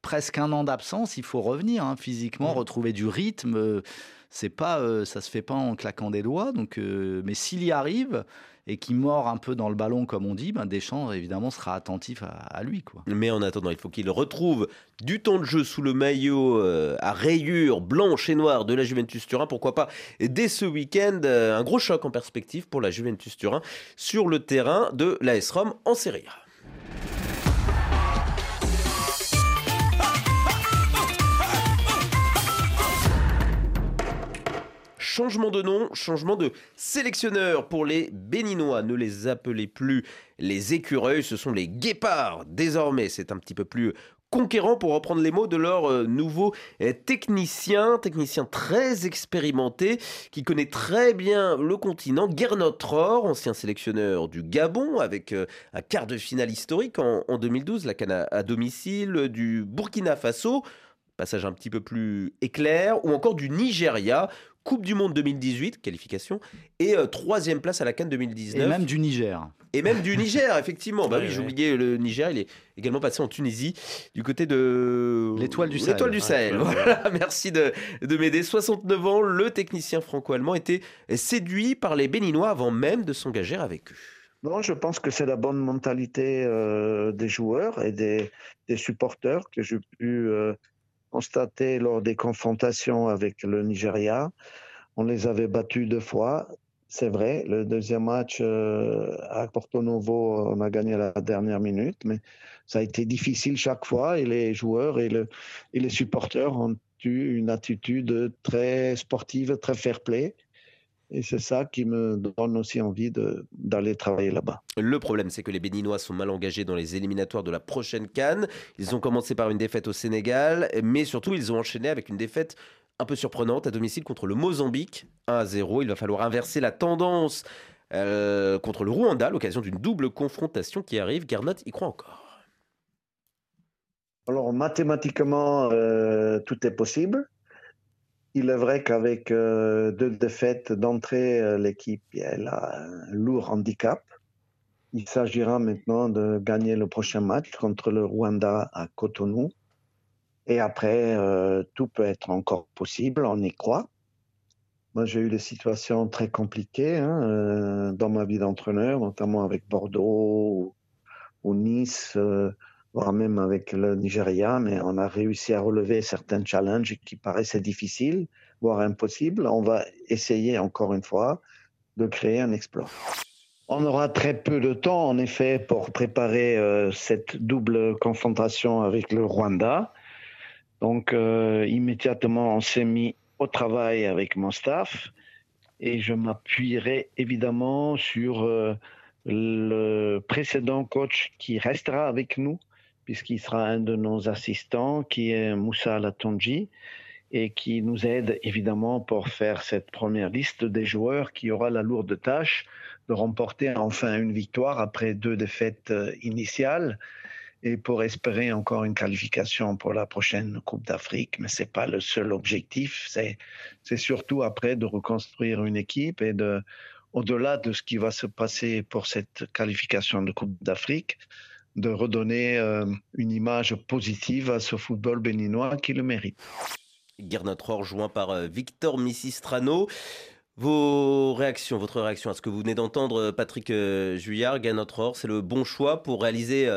presque un an d'absence, il faut revenir hein, physiquement, retrouver du rythme. Euh, c'est pas, ça se fait pas en claquant des doigts. Donc, mais s'il y arrive, et qui mord un peu dans le ballon, comme on dit, ben Deschamps, évidemment, sera attentif à, lui. Quoi. Mais en attendant, il faut qu'il retrouve du temps de jeu sous le maillot euh, à rayures blanches et noires de la Juventus Turin. Pourquoi pas dès ce week-end, euh, un gros choc en perspective pour la Juventus Turin sur le terrain de l'AS Rome en Serie A. changement de nom, changement de sélectionneur pour les Béninois. Ne les appelez plus les écureuils, ce sont les guépards. Désormais, c'est un petit peu plus conquérant pour reprendre les mots de leur euh, nouveau euh, technicien, technicien très expérimenté qui connaît très bien le continent, Gernot Rohr, ancien sélectionneur du Gabon avec euh, un quart de finale historique en, 2012, la canne à domicile, du Burkina Faso, passage un petit peu plus éclair, ou encore du Nigeria, Coupe du Monde 2018, qualification, et euh, troisième place à la Cannes 2019. Et même du Niger. Et même du Niger, effectivement. Bah oui, j'oubliais le Niger, il est également passé en Tunisie, du côté de... L'étoile du Sahel. L'étoile du Sahel, voilà, merci de, de m'aider. 69 ans, le technicien franco-allemand était séduit par les Béninois avant même de s'engager avec eux. Non, je pense que c'est la bonne mentalité euh, des joueurs et des, des supporters que j'ai pu euh, constaté lors des confrontations avec le Nigeria. On les avait battus deux fois. C'est vrai, le deuxième match euh, à Porto Novo, on a gagné la dernière minute, mais ça a été difficile chaque fois et les joueurs et les supporters ont eu une attitude très sportive, très fair-play. Et c'est ça qui me donne aussi envie d'aller travailler là-bas. Le problème, c'est que les Béninois sont mal engagés dans les éliminatoires de la prochaine Cannes. Ils ont commencé par une défaite au Sénégal, mais surtout, ils ont enchaîné avec une défaite un peu surprenante à domicile contre le Mozambique, 1 à 0. Il va falloir inverser la tendance euh, contre le Rwanda à l'occasion d'une double confrontation qui arrive. Garnot y croit encore. Alors mathématiquement, euh, tout est possible. Il est vrai qu'avec euh, deux défaites d'entrée, euh, l'équipe a un lourd handicap. Il s'agira maintenant de gagner le prochain match contre le Rwanda à Cotonou. Et après, euh, tout peut être encore possible, on y croit. Moi, j'ai eu des situations très compliquées hein, dans ma vie d'entraîneur, notamment avec Bordeaux ou, Nice voire même avec le Nigeria, mais on a réussi à relever certains challenges qui paraissaient difficiles, voire impossibles. On va essayer encore une fois de créer un exploit. On aura très peu de temps, en effet, pour préparer euh, cette double confrontation avec le Rwanda. Donc, euh, immédiatement, on s'est mis au travail avec mon staff et je m'appuierai évidemment sur euh, le précédent coach qui restera avec nous, puisqu'il sera un de nos assistants, qui est Moussa Latonji, et qui nous aide évidemment pour faire cette première liste des joueurs qui aura la lourde tâche de remporter enfin une victoire après deux défaites euh, initiales et pour espérer encore une qualification pour la prochaine Coupe d'Afrique. Mais ce n'est pas le seul objectif, c'est, c'est surtout après de reconstruire une équipe et de, au-delà de ce qui va se passer pour cette qualification de Coupe d'Afrique, de redonner euh, une image positive à ce football béninois qui le mérite. Gernot joint par euh, Victor Missistrano. Vos réactions, votre réaction à ce que vous venez d'entendre, euh, Patrick Juillard, Gernot c'est le bon choix pour réaliser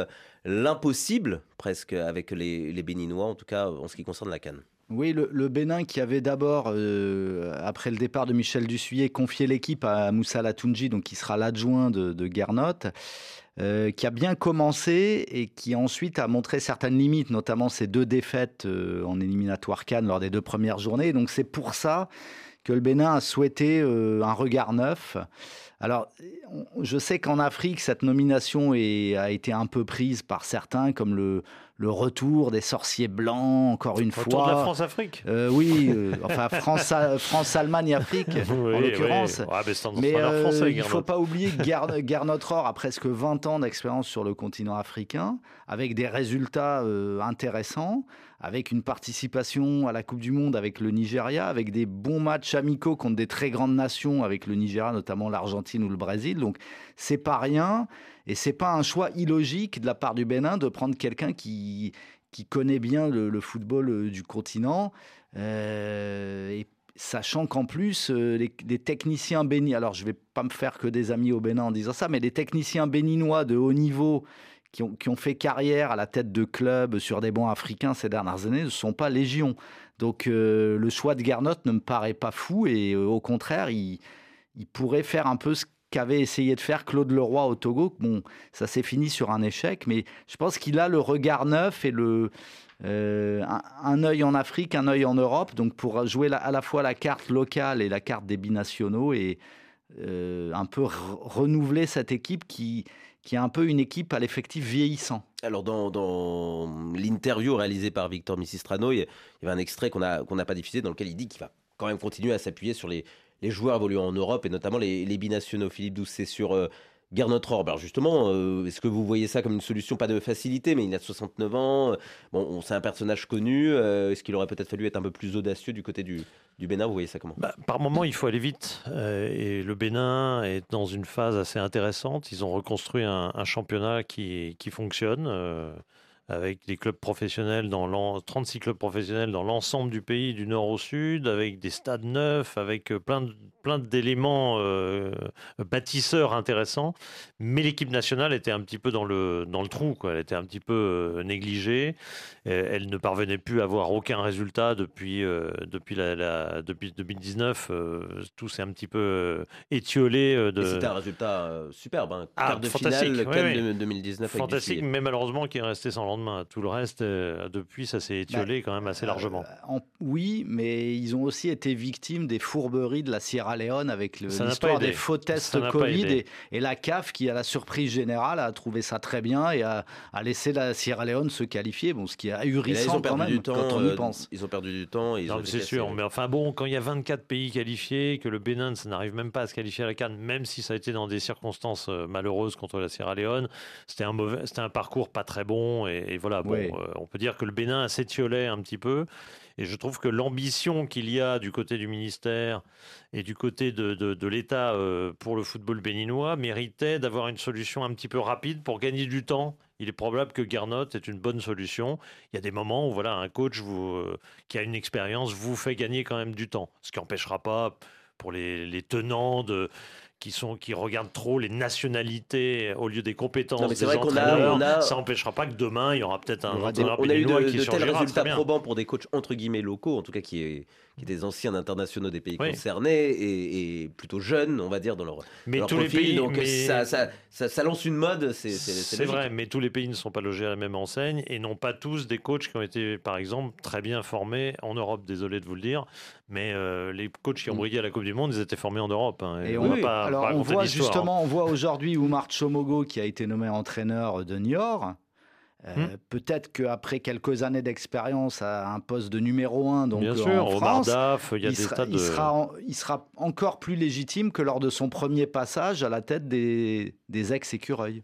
l'impossible, presque, avec les, Béninois, en tout cas en ce qui concerne la Cannes. Oui, le, Bénin qui avait d'abord, après le départ de Michel Dussuyer, confié l'équipe à Moussa Latunji, donc qui sera l'adjoint de, de Gernot, euh, qui a bien commencé et qui ensuite a montré certaines limites, notamment ces deux défaites euh, en éliminatoire Cannes lors des deux premières journées. Donc c'est pour ça que le Bénin a souhaité euh, un regard neuf. Alors, je sais qu'en Afrique, cette nomination a été un peu prise par certains, comme le, le retour des sorciers blancs, encore une retour fois. Retour de la France-Afrique euh, Oui, euh, enfin France-Allemagne-Afrique, en l'occurrence. mais, euh, il ne faut pas oublier que Gernot Rohr a presque 20 ans d'expérience sur le continent africain, avec des résultats intéressants, avec une participation à la Coupe du Monde avec le Nigeria, avec des bons matchs amicaux contre des très grandes nations, avec le Nigeria, notamment l'Argentine ou le Brésil. Donc, c'est pas rien. Et c'est pas un choix illogique de la part du Bénin de prendre quelqu'un qui, qui connaît bien le, football euh, du continent. Euh, et sachant qu'en plus, euh, les, techniciens béninois, alors je vais pas me faire que des amis au Bénin en disant ça, mais les techniciens béninois de haut niveau qui ont, qui ont fait carrière à la tête de clubs sur des bancs africains ces dernières années ne sont pas légion. Donc le choix de Garnot ne me paraît pas fou et au contraire, il, il pourrait faire un peu ce qu'avait essayé de faire Claude Leroy au Togo. Bon, ça s'est fini sur un échec, mais je pense qu'il a le regard neuf et le, euh, un, œil en Afrique, un œil en Europe, donc pour jouer à la fois la carte locale et la carte des binationaux et euh, un peu renouveler cette équipe qui, qui est un peu une équipe à l'effectif vieillissant. Alors dans, l'interview réalisée par Victor Missistrano, il y avait un extrait qu'on n'a pas diffusé dans lequel il dit qu'il va quand même continuer à s'appuyer sur les, les joueurs évoluant en Europe et notamment les, les binationaux. Philippe Douce, c'est sur euh. Alors justement, euh, est-ce que vous voyez ça comme une solution, pas de facilité, mais il a 69 ans, euh, bon, c'est un personnage connu, euh, est-ce qu'il aurait peut-être fallu être un peu plus audacieux du côté du, du Bénin? Vous voyez ça comment? Bah, Par moment, il faut aller vite, et le Bénin est dans une phase assez intéressante. Ils ont reconstruit un, un championnat qui, qui fonctionne avec des clubs professionnels dans 36 clubs professionnels dans l'ensemble du pays du nord au sud, avec des stades neufs, avec euh, plein de, plein d'éléments euh, bâtisseurs intéressants. Mais l'équipe nationale était un petit peu dans le, dans le trou, quoi. elle était un petit peu euh, négligée. Elle ne parvenait plus à avoir aucun résultat depuis, depuis, la, depuis 2019. tout s'est un petit peu étiolé. De... C'était un résultat superbe, hein. ah, de finale, oui, 2019. Fantastique, mais malheureusement qui est resté sans tout le reste, euh, depuis, ça s'est étiolé bah, quand même assez largement. Euh, oui, mais ils ont aussi été victimes des fourberies de la Sierra Leone avec l'histoire des faux tests Covid et, la CAF qui, à la surprise générale, a trouvé ça très bien et a, laissé la Sierra Leone se qualifier. Bon, ce qui est ahurissant quand même temps, quand on y euh, pense. Ils ont perdu du temps. C'est sûr, mais enfin bon, quand il y a 24 pays qualifiés, que le Bénin ça n'arrive même pas à se qualifier à la Cannes, même si ça a été dans des circonstances malheureuses contre la Sierra Leone, c'était un mauvais, c'était un parcours pas très bon et et, voilà, bon, euh, on peut dire que le Bénin s'étiolait un petit peu. Et je trouve que l'ambition qu'il y a du côté du ministère et du côté de, de, l'État euh, pour le football béninois méritait d'avoir une solution un petit peu rapide pour gagner du temps. Il est probable que Garnot est une bonne solution. Il y a des moments où voilà, un coach vous, euh, qui a une expérience vous fait gagner quand même du temps. Ce qui n'empêchera pas pour les, les tenants de qui, sont, qui regardent trop les nationalités au lieu des compétences des vrai entraîneurs. A, ça n'empêchera pas que demain, il y aura peut-être un entraîneur On a eu de, de tels résultats probants pour des coachs entre guillemets locaux, en tout cas qui est qui des anciens internationaux des pays concernés et, plutôt jeunes, on va dire, dans leur, mais tous les pays, donc ça, ça, ça, lance une mode. C'est vrai, mais tous les pays ne sont pas logés à la même enseigne et n'ont pas tous des coachs qui ont été, par exemple, très bien formés en Europe. Désolé de vous le dire, mais euh, les coachs qui ont mm. brillé à la Coupe du Monde, ils étaient formés en Europe. Hein, et, on, pas, alors on voit hein. justement, on voit aujourd'hui Oumar Chomogo qui a été nommé entraîneur de Niort. Euh, hmm. Peut-être qu'après quelques années d'expérience à un poste de numéro 1, donc Bien sûr, en France, il, y a des sera, il, sera il, sera encore plus légitime que lors de son premier passage à la tête des, des ex-écureuils.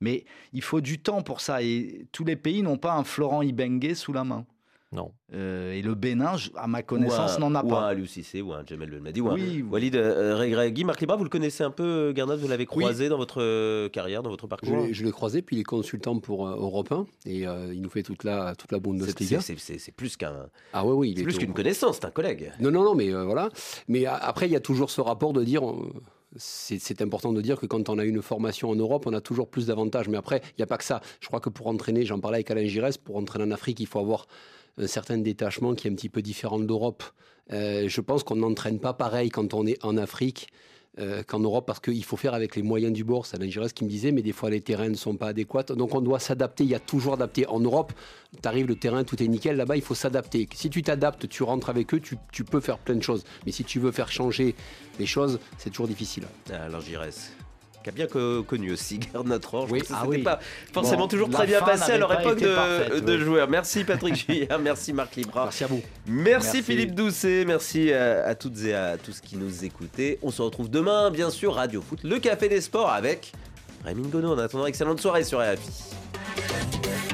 Mais il faut du temps pour ça et tous les pays n'ont pas un Florent Ibengue sous la main. Non. Euh, et le Bénin, à ma connaissance, n'en a ou pas. Un Aliou ou un Jamel Belmadi, ou oui, Walid euh, Guy Marc Libra, vous le connaissez un peu, Garnot Vous l'avez croisé dans votre euh, carrière, dans votre parcours Je, l'ai croisé, puis il est consultant pour Europe 1, et il nous fait toute la, toute la Bundesliga. C'est plus qu'un. Ah oui, oui. C'est plus qu'une connaissance, c'est un collègue. Non, non, non, mais voilà. Mais après, il y a toujours ce rapport de dire c'est important de dire que quand on a une formation en Europe, on a toujours plus d'avantages. Mais après, il n'y a pas que ça. Je crois que pour entraîner, j'en parlais avec Alain Giresse, pour entraîner en Afrique, il faut avoir un certain détachement qui est un petit peu différent d'Europe. Euh, je pense qu'on n'entraîne pas pareil quand on est en Afrique euh, qu'en Europe parce qu'il faut faire avec les moyens du bord. C'est Alain qui me disait, mais des fois les terrains ne sont pas adéquats. Donc on doit s'adapter. Il y a toujours adapté. En Europe, tu arrives, le terrain, tout est nickel. Là-bas, il faut s'adapter. Si tu t'adaptes, tu rentres avec eux, tu, peux faire plein de choses. Mais si tu veux faire changer les choses, c'est toujours difficile. Reste qui a bien connu aussi Garde notre Orge. Oui. Ah pas forcément toujours très bien passé à leur époque de, joueurs. Merci Patrick Juillard, merci Marc Libra. Merci à vous. Merci, Philippe Doucet, merci à, toutes et à tous qui nous écoutaient. On se retrouve demain, bien sûr, Radio Foot, le Café des Sports avec Rémi Gono. En attendant, excellente soirée sur RFI.